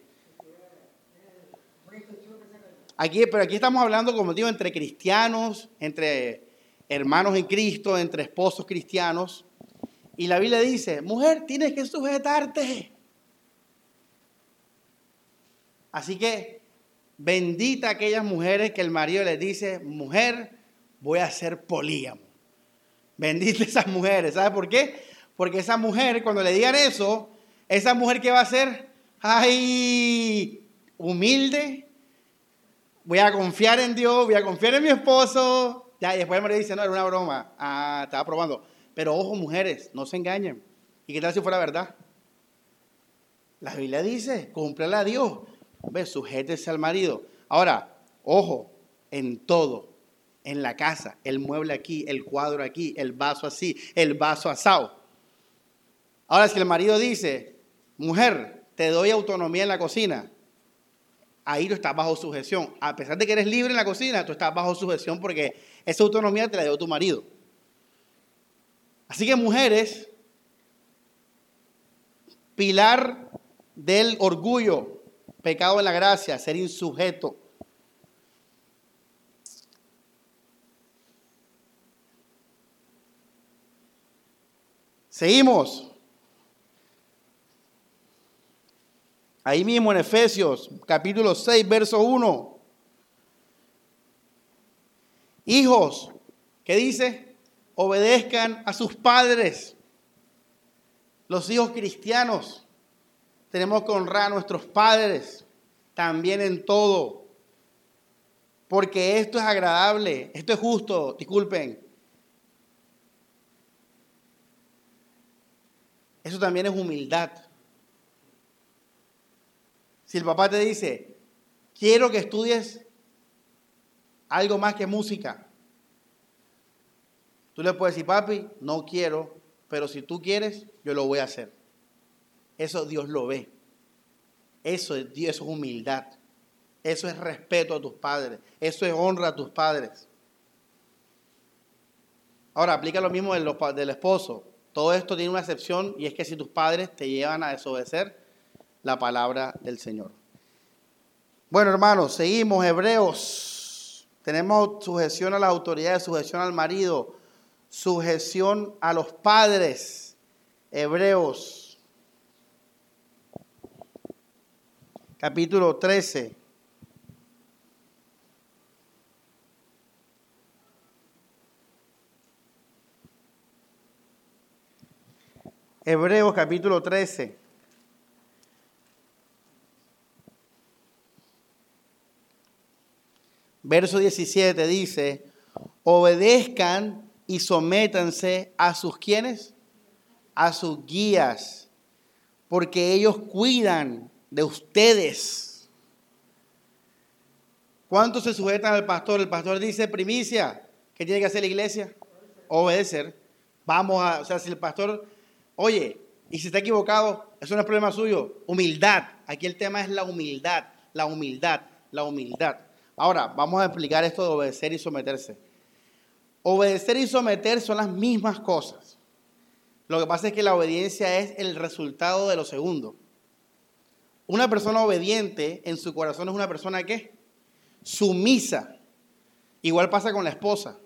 Aquí, pero aquí estamos hablando, como digo, entre cristianos, entre hermanos en Cristo, entre esposos cristianos. Y la Biblia dice, mujer, tienes que sujetarte. Así que bendita aquellas mujeres que el marido les dice, mujer, voy a ser polígamo. Bendita esas mujeres. ¿Sabe por qué? Porque esa mujer, cuando le digan eso, esa mujer que va a ser, ay, humilde, voy a confiar en Dios, voy a confiar en mi esposo. Ya, y después el marido dice, no, era una broma. Ah, estaba probando. Pero ojo, mujeres, no se engañen. ¿Y qué tal si fuera verdad? La Biblia dice, cúmplele a Dios. Ve, sujétese al marido. Ahora, ojo, en todo, en la casa, el mueble aquí, el cuadro aquí, el vaso así, el vaso asado. Ahora, si el marido dice, mujer, te doy autonomía en la cocina, ahí tú estás bajo sujeción. A pesar de que eres libre en la cocina, tú estás bajo sujeción porque esa autonomía te la dio tu marido. Así que mujeres, pilar del orgullo, pecado en la gracia, ser insujeto. Seguimos. Ahí mismo en Efesios capítulo 6, verso 1. Hijos, ¿qué dice? obedezcan a sus padres. Los hijos cristianos tenemos que honrar a nuestros padres también en todo. Porque esto es agradable, esto es justo, disculpen. Eso también es humildad. Si el papá te dice, quiero que estudies algo más que música, tú le puedes decir, papi, no quiero, pero si tú quieres, yo lo voy a hacer. Eso Dios lo ve. Eso es, eso es humildad. Eso es respeto a tus padres. Eso es honra a tus padres. Ahora, aplica lo mismo del, del esposo. Todo esto tiene una excepción y es que si tus padres te llevan a desobedecer la palabra del Señor. Bueno, hermanos, seguimos. Hebreos. Tenemos sujeción a las autoridades, sujeción al marido, sujeción a los padres. Hebreos. Capítulo 13. Hebreos capítulo 13. Verso 17 dice, obedezcan y sométanse a sus quienes, a sus guías, porque ellos cuidan de ustedes. ¿Cuántos se sujetan al pastor? El pastor dice, primicia, ¿qué tiene que hacer la iglesia? Obedecer. Vamos a, o sea, si el pastor Oye, y si está equivocado, eso no es problema suyo. Humildad. Aquí el tema es la humildad, la humildad, la humildad. Ahora, vamos a explicar esto de obedecer y someterse. Obedecer y someter son las mismas cosas. Lo que pasa es que la obediencia es el resultado de lo segundo. Una persona obediente en su corazón es una persona que sumisa. Igual pasa con la esposa.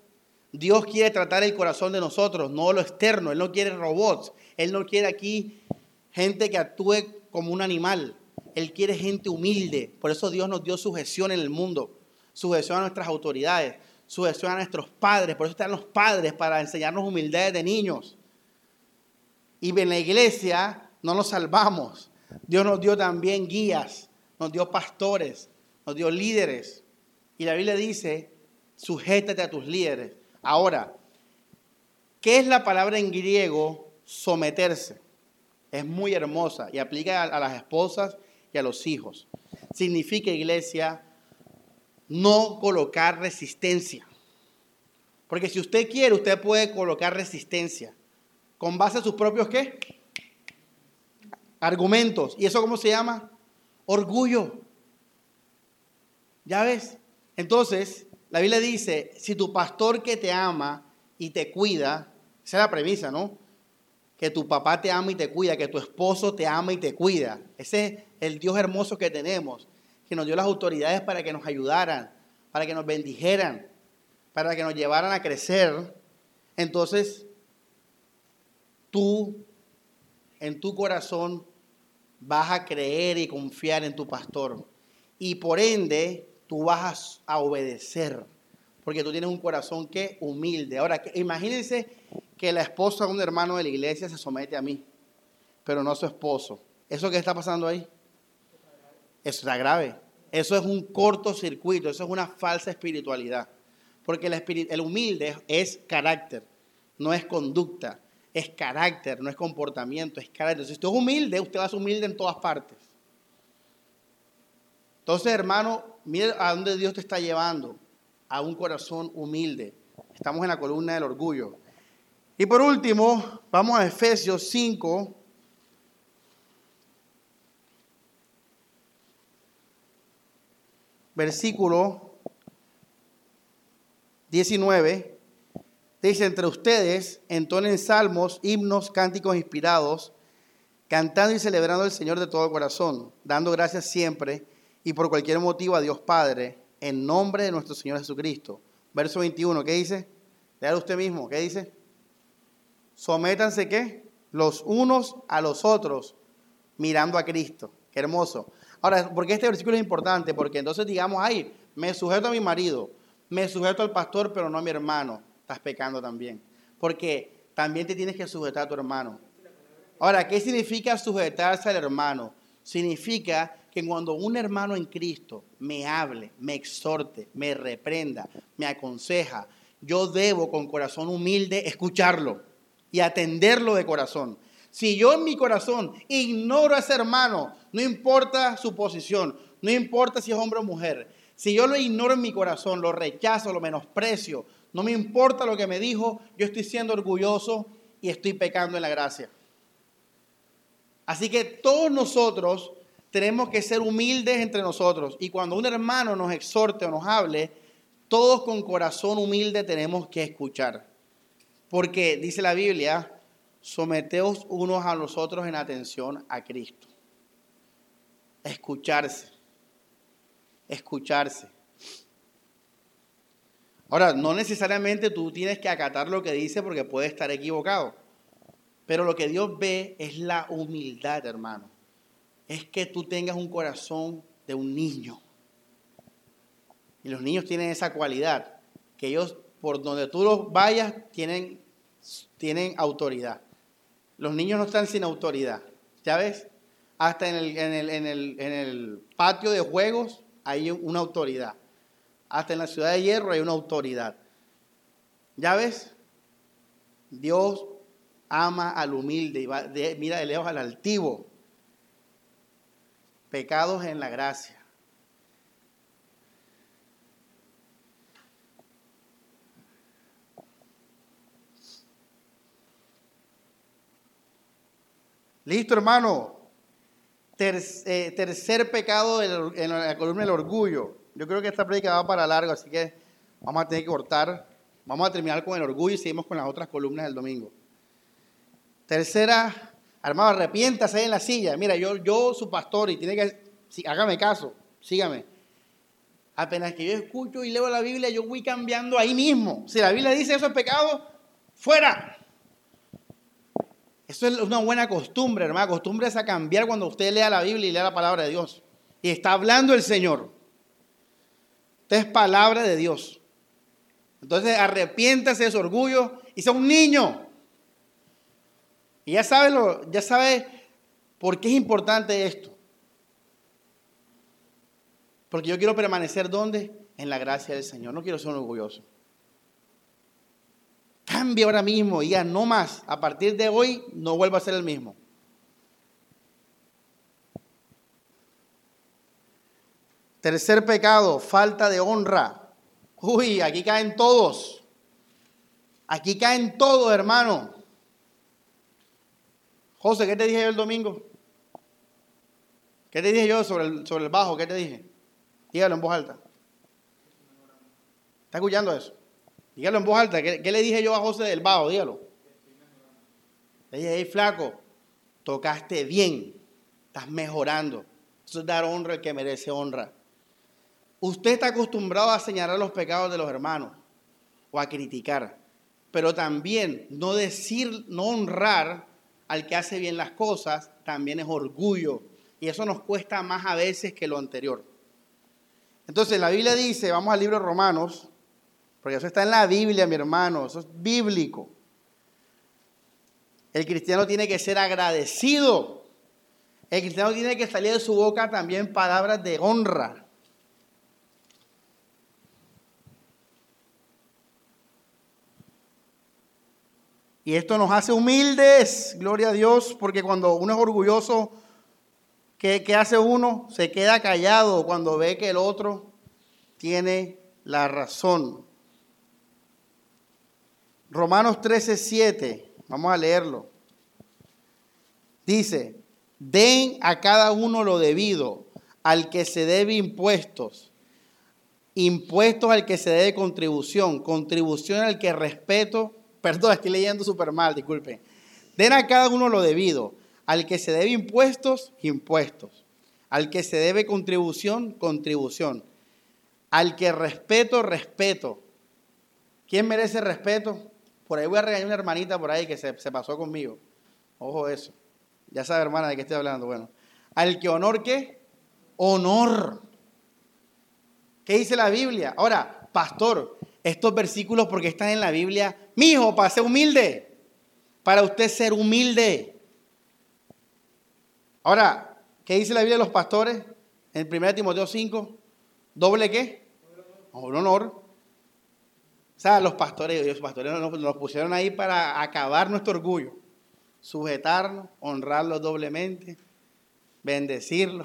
Dios quiere tratar el corazón de nosotros, no lo externo. Él no quiere robots. Él no quiere aquí gente que actúe como un animal. Él quiere gente humilde. Por eso Dios nos dio sujeción en el mundo. Sujeción a nuestras autoridades. Sujeción a nuestros padres. Por eso están los padres para enseñarnos humildad de niños. Y en la iglesia no nos salvamos. Dios nos dio también guías. Nos dio pastores. Nos dio líderes. Y la Biblia dice, sujétate a tus líderes. Ahora, ¿qué es la palabra en griego someterse. Es muy hermosa y aplica a, las esposas y a los hijos. Significa, iglesia, no colocar resistencia. Porque si usted quiere, usted puede colocar resistencia. ¿Con base a sus propios qué? Argumentos. ¿Y eso cómo se llama? Orgullo. ¿Ya ves? Entonces, la Biblia dice, si tu pastor que te ama y te cuida, esa es la premisa, ¿no? que tu papá te ama y te cuida, que tu esposo te ama y te cuida. Ese es el Dios hermoso que tenemos, que nos dio las autoridades para que nos ayudaran, para que nos bendijeran, para que nos llevaran a crecer. Entonces, tú en tu corazón vas a creer y confiar en tu pastor. Y por ende, tú vas a obedecer, porque tú tienes un corazón que humilde. Ahora, imagínense que la esposa de un hermano de la iglesia se somete a mí, pero no a su esposo. ¿Eso que está pasando ahí? Eso está grave. Eso es un cortocircuito, eso es una falsa espiritualidad. Porque el, el humilde es carácter, no es conducta, es carácter, no es comportamiento, es carácter. Si usted es humilde, usted va a ser humilde en todas partes. Entonces, hermano, mire a dónde Dios te está llevando, a un corazón humilde. Estamos en la columna del orgullo. Y por último, vamos a Efesios 5. Versículo 19. Dice, entre ustedes entonen salmos, himnos, cánticos inspirados, cantando y celebrando al Señor de todo corazón, dando gracias siempre y por cualquier motivo a Dios Padre, en nombre de nuestro Señor Jesucristo. Verso 21, ¿qué dice? Léalo usted mismo, ¿qué dice? Sométanse qué? Los unos a los otros, mirando a Cristo. Qué hermoso. Ahora, ¿por qué este versículo es importante? Porque entonces digamos, ay, me sujeto a mi marido, me sujeto al pastor, pero no a mi hermano. Estás pecando también. Porque también te tienes que sujetar a tu hermano. Ahora, ¿qué significa sujetarse al hermano? Significa que cuando un hermano en Cristo me hable, me exhorte, me reprenda, me aconseja, yo debo con corazón humilde escucharlo y atenderlo de corazón. Si yo en mi corazón ignoro a ese hermano, no importa su posición, no importa si es hombre o mujer, si yo lo ignoro en mi corazón, lo rechazo, lo menosprecio, no me importa lo que me dijo, yo estoy siendo orgulloso y estoy pecando en la gracia. Así que todos nosotros tenemos que ser humildes entre nosotros. Y cuando un hermano nos exhorte o nos hable, todos con corazón humilde tenemos que escuchar. Porque dice la Biblia, someteos unos a los otros en atención a Cristo. Escucharse. Escucharse. Ahora, no necesariamente tú tienes que acatar lo que dice porque puede estar equivocado. Pero lo que Dios ve es la humildad, hermano. Es que tú tengas un corazón de un niño. Y los niños tienen esa cualidad, que ellos, por donde tú los vayas, tienen, tienen autoridad. Los niños no están sin autoridad. ¿Ya ves? Hasta en el, en el, en el, en el patio de juegos hay una autoridad. Hasta en la ciudad de hierro hay una autoridad. ¿Ya ves? Dios ama al humilde y va mira de lejos al altivo. Pecados en la gracia. Listo, hermano. Eh, tercer pecado en la columna del orgullo. Yo creo que esta prédica va para largo, así que vamos a tener que cortar. Vamos a terminar con el orgullo y seguimos con las otras columnas del domingo. Tercera, hermano, arrepiéntase en la silla. Mira, yo, yo su pastor y tiene que, hágame caso, sígame. Apenas que yo escucho y leo la Biblia, yo voy cambiando ahí mismo. Si la Biblia dice eso es pecado, fuera. Eso es una buena costumbre, hermano. Costumbre es a cambiar cuando usted lea la Biblia y lea la palabra de Dios. Y está hablando el Señor. Esta es palabra de Dios. Entonces arrepiéntase de su orgullo y sea un niño. Y ya sabe, lo, ya sabe por qué es importante esto. Porque yo quiero permanecer donde? En la gracia del Señor. No quiero ser orgulloso. Cambia ahora mismo ya no más. A partir de hoy no vuelva a ser el mismo. Tercer pecado, falta de honra. Uy, aquí caen todos. Aquí caen todos, hermano. José, ¿qué te dije yo el domingo? ¿Qué te dije yo sobre el, sobre el bajo? ¿Qué te dije? Dígalo en voz alta. ¿Está escuchando eso? Dígalo en voz alta. ¿Qué, le dije yo a José del bajo? Dígalo. Le dije, hey, flaco, tocaste bien. Estás mejorando. Eso es dar honra al que merece honra. Usted está acostumbrado a señalar los pecados de los hermanos o a criticar, pero también no decir, no honrar al que hace bien las cosas, también es orgullo. Y eso nos cuesta más a veces que lo anterior. Entonces la Biblia dice, vamos al libro de Romanos, porque eso está en la Biblia, mi hermano, eso es bíblico. El cristiano tiene que ser agradecido. El cristiano tiene que salir de su boca también palabras de honra. Y esto nos hace humildes, gloria a Dios, porque cuando uno es orgulloso, ¿qué, hace uno? Se queda callado cuando ve que el otro tiene la razón. Romanos 13, 7, vamos a leerlo. Dice, den a cada uno lo debido, al que se debe impuestos, impuestos al que se debe contribución, contribución al que respeto Perdón, estoy leyendo súper mal, disculpen. Den a cada uno lo debido. Al que se debe impuestos, impuestos. Al que se debe contribución, contribución. Al que respeto, respeto. ¿Quién merece respeto? Por ahí voy a regañar una hermanita por ahí que se, se pasó conmigo. Ojo eso. Ya sabe, hermana, de qué estoy hablando. Bueno. Al que honor, ¿qué? Honor. ¿Qué dice la Biblia? Ahora, pastor, estos versículos porque están en la Biblia. Mi hijo, para ser humilde. Para usted ser humilde. Ahora, ¿qué dice la Biblia de los pastores? En 1 Timoteo 5. ¿Doble qué? Un honor. O sea, los pastores, los pastores nos, pusieron ahí para acabar nuestro orgullo. sujetarnos, honrarlo doblemente, bendecirlo.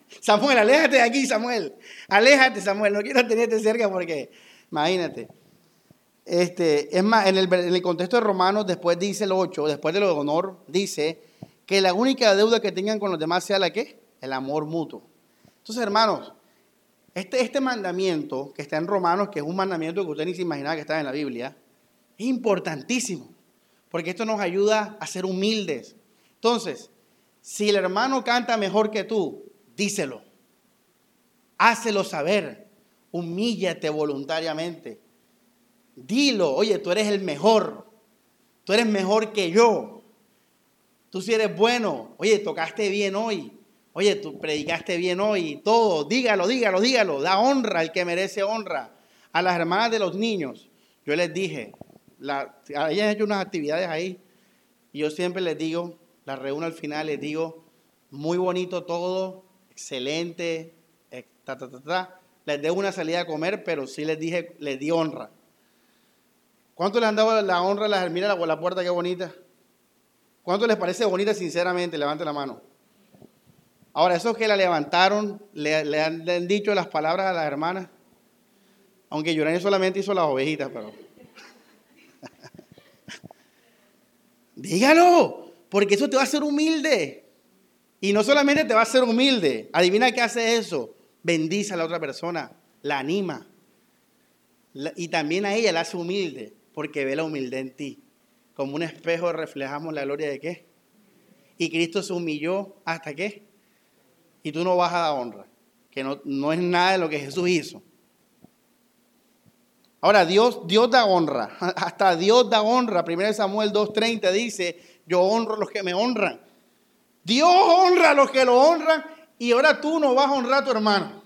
Samuel, aléjate de aquí, Samuel. Aléjate, Samuel. No quiero tenerte cerca porque, imagínate. Este, es más, en el, en el contexto de Romanos, después dice el 8, después de lo de honor, dice que la única deuda que tengan con los demás sea la que? El amor mutuo. Entonces, hermanos, este, este mandamiento que está en Romanos, que es un mandamiento que usted ni se imaginaba que estaba en la Biblia, es importantísimo, porque esto nos ayuda a ser humildes. Entonces, si el hermano canta mejor que tú, díselo. Hácelo saber. Humíllate voluntariamente. Dilo, oye, tú eres el mejor. Tú eres mejor que yo. Tú si eres bueno. Oye, tocaste bien hoy. Oye, tú predicaste bien hoy. Todo. Dígalo, dígalo, dígalo. Da honra al que merece honra. A las hermanas de los niños. Yo les dije, la, ellas hecho unas actividades ahí. Y yo siempre les digo, las reúno al final, les digo, muy bonito todo, excelente, eh, Les debo una salida a comer, pero sí les dije, les di honra. ¿Cuánto les han dado la honra a las hermanas por la puerta? Qué bonita. ¿Cuánto les parece bonita, sinceramente? Levante la mano. Ahora, esos que la levantaron, le, han, dicho las palabras a las hermanas. Aunque Yurani solamente hizo las ovejitas, pero. Dígalo, porque eso te va a hacer humilde. Y no solamente te va a hacer humilde. Adivina qué hace eso. Bendice a la otra persona, la anima. Y también a ella la hace humilde porque ve la humildad en ti. Como un espejo reflejamos la gloria de qué. Y Cristo se humilló hasta qué. Y tú no vas a dar honra, que no, no es nada de lo que Jesús hizo. Ahora, Dios, Dios da honra, hasta Dios da honra. 1 Samuel 2.30 dice, yo honro a los que me honran. Dios honra a los que lo honran y ahora tú no vas a honrar a tu hermano.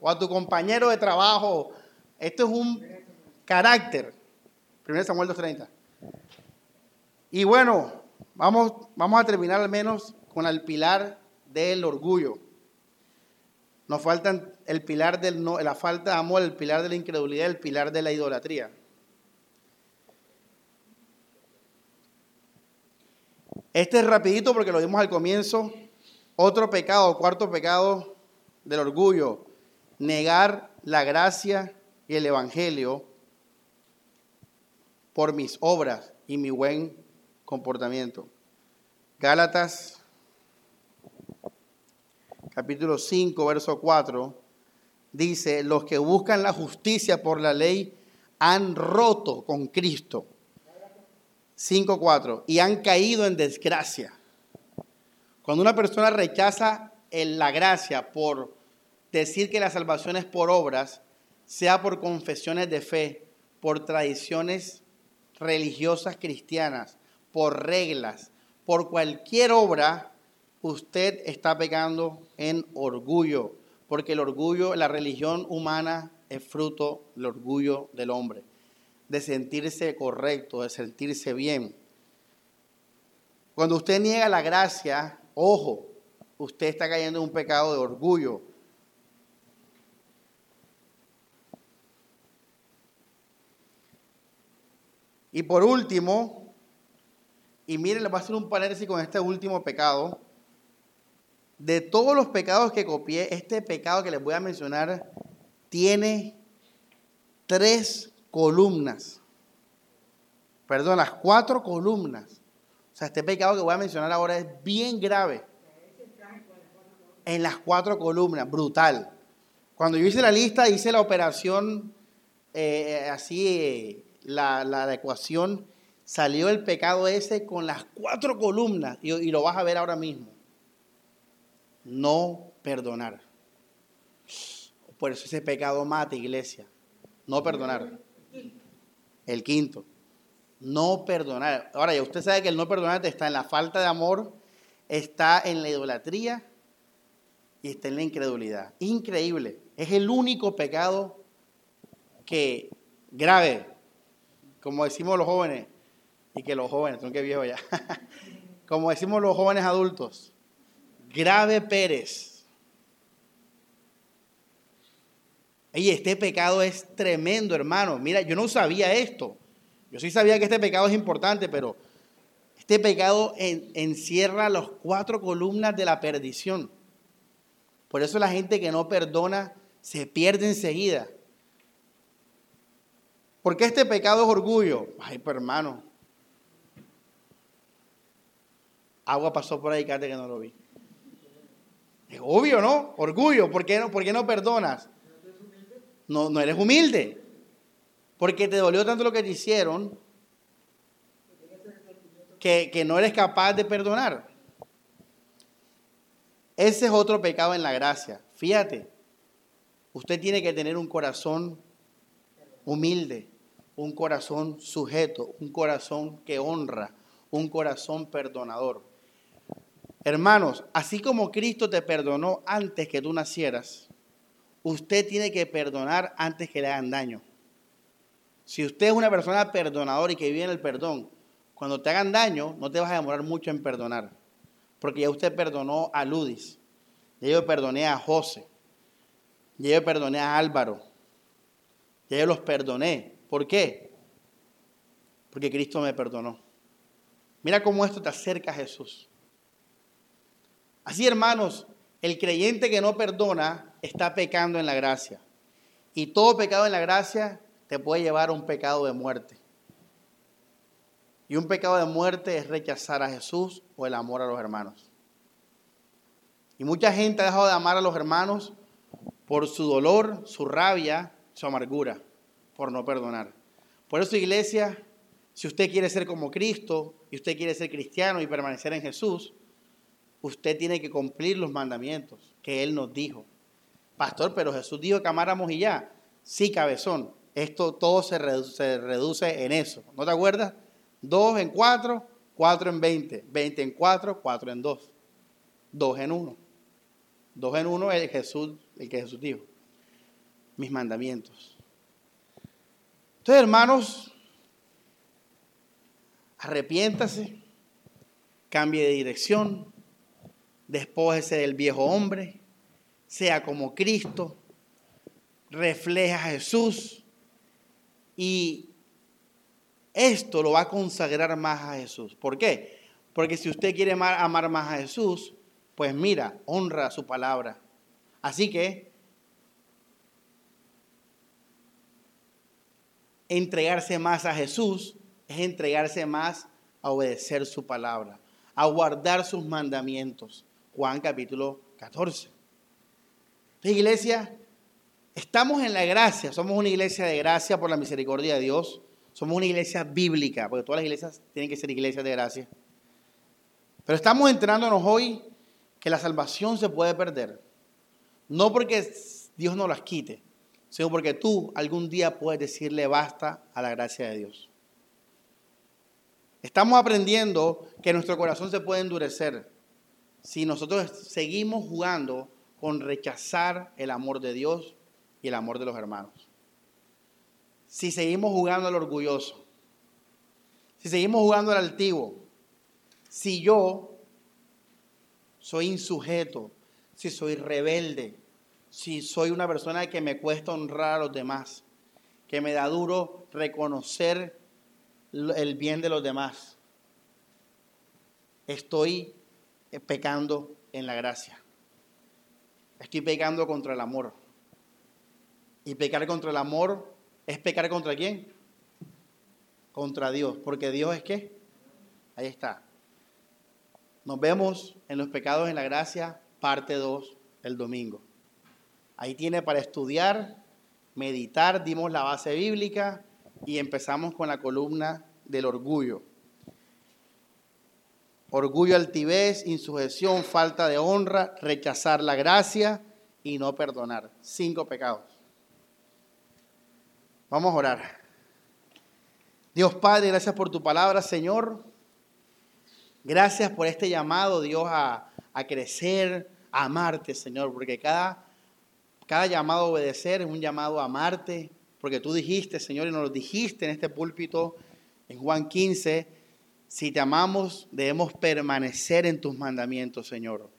O a tu compañero de trabajo, esto es un carácter. 1 Samuel 2.30. Y bueno, vamos, vamos a terminar al menos con el pilar del orgullo. Nos faltan el pilar del no, la falta de amor, el pilar de la incredulidad, el pilar de la idolatría. Este es rapidito porque lo vimos al comienzo. Otro pecado, cuarto pecado del orgullo, negar la gracia y el Evangelio por mis obras y mi buen comportamiento. Gálatas capítulo 5, verso 4, dice, los que buscan la justicia por la ley han roto con Cristo. 5.4, y han caído en desgracia. Cuando una persona rechaza la gracia por decir que la salvación es por obras, sea por confesiones de fe, por tradiciones religiosas cristianas, por reglas, por cualquier obra, usted está pecando en orgullo, porque el orgullo, la religión humana es fruto del orgullo del hombre, de sentirse correcto, de sentirse bien. Cuando usted niega la gracia, ojo, usted está cayendo en un pecado de orgullo. Y por último, y miren, le voy a hacer un paréntesis con este último pecado. De todos los pecados que copié, este pecado que les voy a mencionar tiene tres columnas. Perdón, las cuatro columnas. O sea, este pecado que voy a mencionar ahora es bien grave. En las cuatro columnas, brutal. Cuando yo hice la lista, hice la operación eh, así eh, la, la, ecuación, salió el pecado ese con las cuatro columnas y, y lo vas a ver ahora mismo. No perdonar. Por eso ese pecado mata, iglesia. No perdonar. El quinto. No perdonar. Ahora, ya usted sabe que el no perdonar está en la falta de amor, está en la idolatría y está en la incredulidad. Increíble. Es el único pecado que grave como decimos los jóvenes, y que los jóvenes, son que viejo ya, como decimos los jóvenes adultos, grave Pérez. Y este pecado es tremendo, hermano. Mira, yo no sabía esto. Yo sí sabía que este pecado es importante, pero este pecado encierra las cuatro columnas de la perdición. Por eso la gente que no perdona se pierde enseguida. Porque este pecado es orgullo. Ay, pero hermano. Agua pasó por ahí, cállate que no lo vi. Es obvio, ¿no? Orgullo. ¿Por qué no, por qué no perdonas? No, no eres humilde. Porque te dolió tanto lo que te hicieron que, que no eres capaz de perdonar. Ese es otro pecado en la gracia. Fíjate, usted tiene que tener un corazón humilde, un corazón sujeto, un corazón que honra, un corazón perdonador. Hermanos, así como Cristo te perdonó antes que tú nacieras, usted tiene que perdonar antes que le hagan daño. Si usted es una persona perdonadora y que vive en el perdón, cuando te hagan daño, no te vas a demorar mucho en perdonar. Porque ya usted perdonó a Ludis, ya yo perdoné a José, ya yo perdoné a Álvaro, ya yo los perdoné. ¿Por qué? Porque Cristo me perdonó. Mira cómo esto te acerca a Jesús. Así, hermanos, el creyente que no perdona está pecando en la gracia. Y todo pecado en la gracia te puede llevar a un pecado de muerte. Y un pecado de muerte es rechazar a Jesús o el amor a los hermanos. Y mucha gente ha dejado de amar a los hermanos por su dolor, su rabia, su amargura, por no perdonar. Por eso, iglesia, si usted quiere ser como Cristo y usted quiere ser cristiano y permanecer en Jesús, usted tiene que cumplir los mandamientos que Él nos dijo. Pastor, pero Jesús dijo que amáramos y ya. Sí, cabezón. Esto todo se reduce, en eso. ¿No te acuerdas? Dos en cuatro, cuatro en veinte. Veinte en cuatro, cuatro en dos. Dos en uno. Dos en uno es Jesús, el que Jesús dijo. Mis mandamientos. Entonces, hermanos, arrepiéntase, cambie de dirección, despójese del viejo hombre, sea como Cristo, refleja a Jesús y esto lo va a consagrar más a Jesús. ¿Por qué? Porque si usted quiere amar, más a Jesús, pues mira, honra su palabra. Así que entregarse más a Jesús es entregarse más a obedecer su palabra, a guardar sus mandamientos. Juan capítulo 14. Iglesia, estamos en la gracia, somos una iglesia de gracia por la misericordia de Dios, somos una iglesia bíblica, porque todas las iglesias tienen que ser iglesias de gracia. Pero estamos enterándonos hoy que la salvación se puede perder, no porque Dios no las quite, sino porque tú algún día puedes decirle basta a la gracia de Dios. Estamos aprendiendo que nuestro corazón se puede endurecer si nosotros seguimos jugando con rechazar el amor de Dios y el amor de los hermanos. Si seguimos jugando al orgulloso, si seguimos jugando al altivo, si yo soy insujeto, si soy rebelde, si soy una persona que me cuesta honrar a los demás, que me da duro reconocer el bien de los demás, estoy pecando en la gracia. Estoy pecando contra el amor. Y pecar contra el amor es pecar contra quién? Contra Dios. Porque Dios es qué? Ahí está. Nos vemos en los pecados en la gracia, parte 2, el domingo. Ahí tiene para estudiar, meditar, dimos la base bíblica y empezamos con la columna del orgullo. Orgullo, altivez, insujeción, falta de honra, rechazar la gracia y no perdonar. Cinco pecados. Vamos a orar. Dios Padre, gracias por tu palabra, Señor. Gracias por este llamado, Dios, a, crecer, a amarte, Señor, porque cada, cada llamado a obedecer es un llamado a amarte, porque tú dijiste, Señor, y nos lo dijiste en este púlpito en Juan 15, si te amamos, debemos permanecer en tus mandamientos, Señor.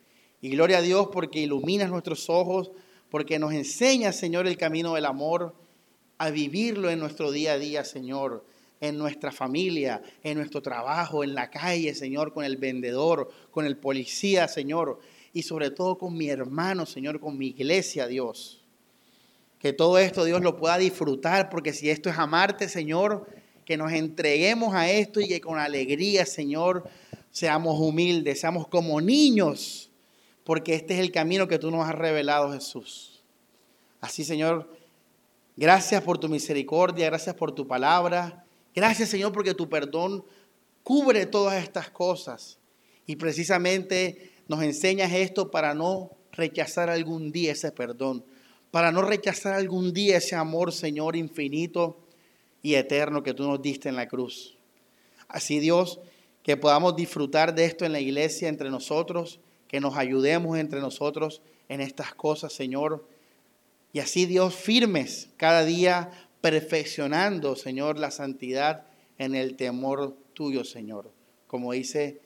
Y gloria a Dios porque iluminas nuestros ojos, porque nos enseñas, Señor, el camino del amor, a vivirlo en nuestro día a día, Señor. en nuestra familia, en nuestro trabajo, en la calle, Señor, con el vendedor, con el policía, Señor, y sobre todo con mi hermano, Señor, con mi iglesia, Dios. Que todo esto Dios lo pueda disfrutar, porque si esto es amarte, Señor, que nos entreguemos a esto y que con alegría, Señor, seamos humildes, seamos como niños, porque este es el camino que tú nos has revelado, Jesús. Así, Señor, gracias por tu misericordia, gracias por tu palabra. Gracias, Señor, porque tu perdón cubre todas estas cosas. Y precisamente nos enseñas esto para no rechazar algún día ese perdón, para no rechazar algún día ese amor, Señor, infinito y eterno que tú nos diste en la cruz. Así, Dios, que podamos disfrutar de esto en la iglesia entre nosotros, que nos ayudemos entre nosotros en estas cosas, Señor. Y así, Dios, firmes cada día, perfeccionando, Señor, la santidad en el temor tuyo, Señor. Como dice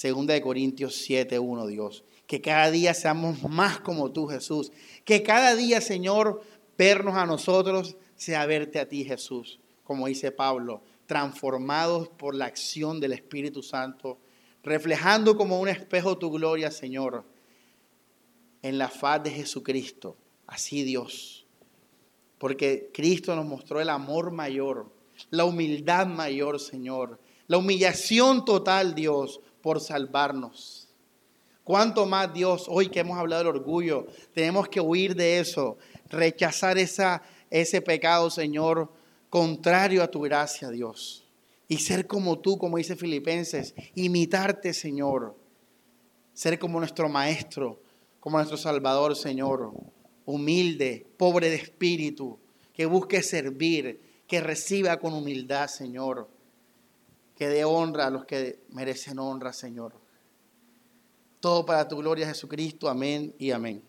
2 Corintios 7, 1, Dios. Que cada día seamos más como tú, Jesús. Que cada día, Señor, vernos a nosotros sea verte a ti, Jesús. Como dice Pablo, transformados por la acción del Espíritu Santo, reflejando como un espejo tu gloria, Señor, en la faz de Jesucristo. Así Dios. Porque Cristo nos mostró el amor mayor, la humildad mayor, Señor, la humillación total, Dios, por salvarnos. Cuánto más, Dios, hoy que hemos hablado del orgullo, tenemos que huir de eso, rechazar esa, ese pecado, Señor, contrario a tu gracia, Dios. Y ser como tú, como dice Filipenses, imitarte, Señor. Ser como nuestro Maestro, como nuestro Salvador, Señor. Humilde, pobre de espíritu, que busque servir, que reciba con humildad, Señor. Que dé honra a los que merecen honra, Señor. Todo para tu gloria, Jesucristo. Amén y amén.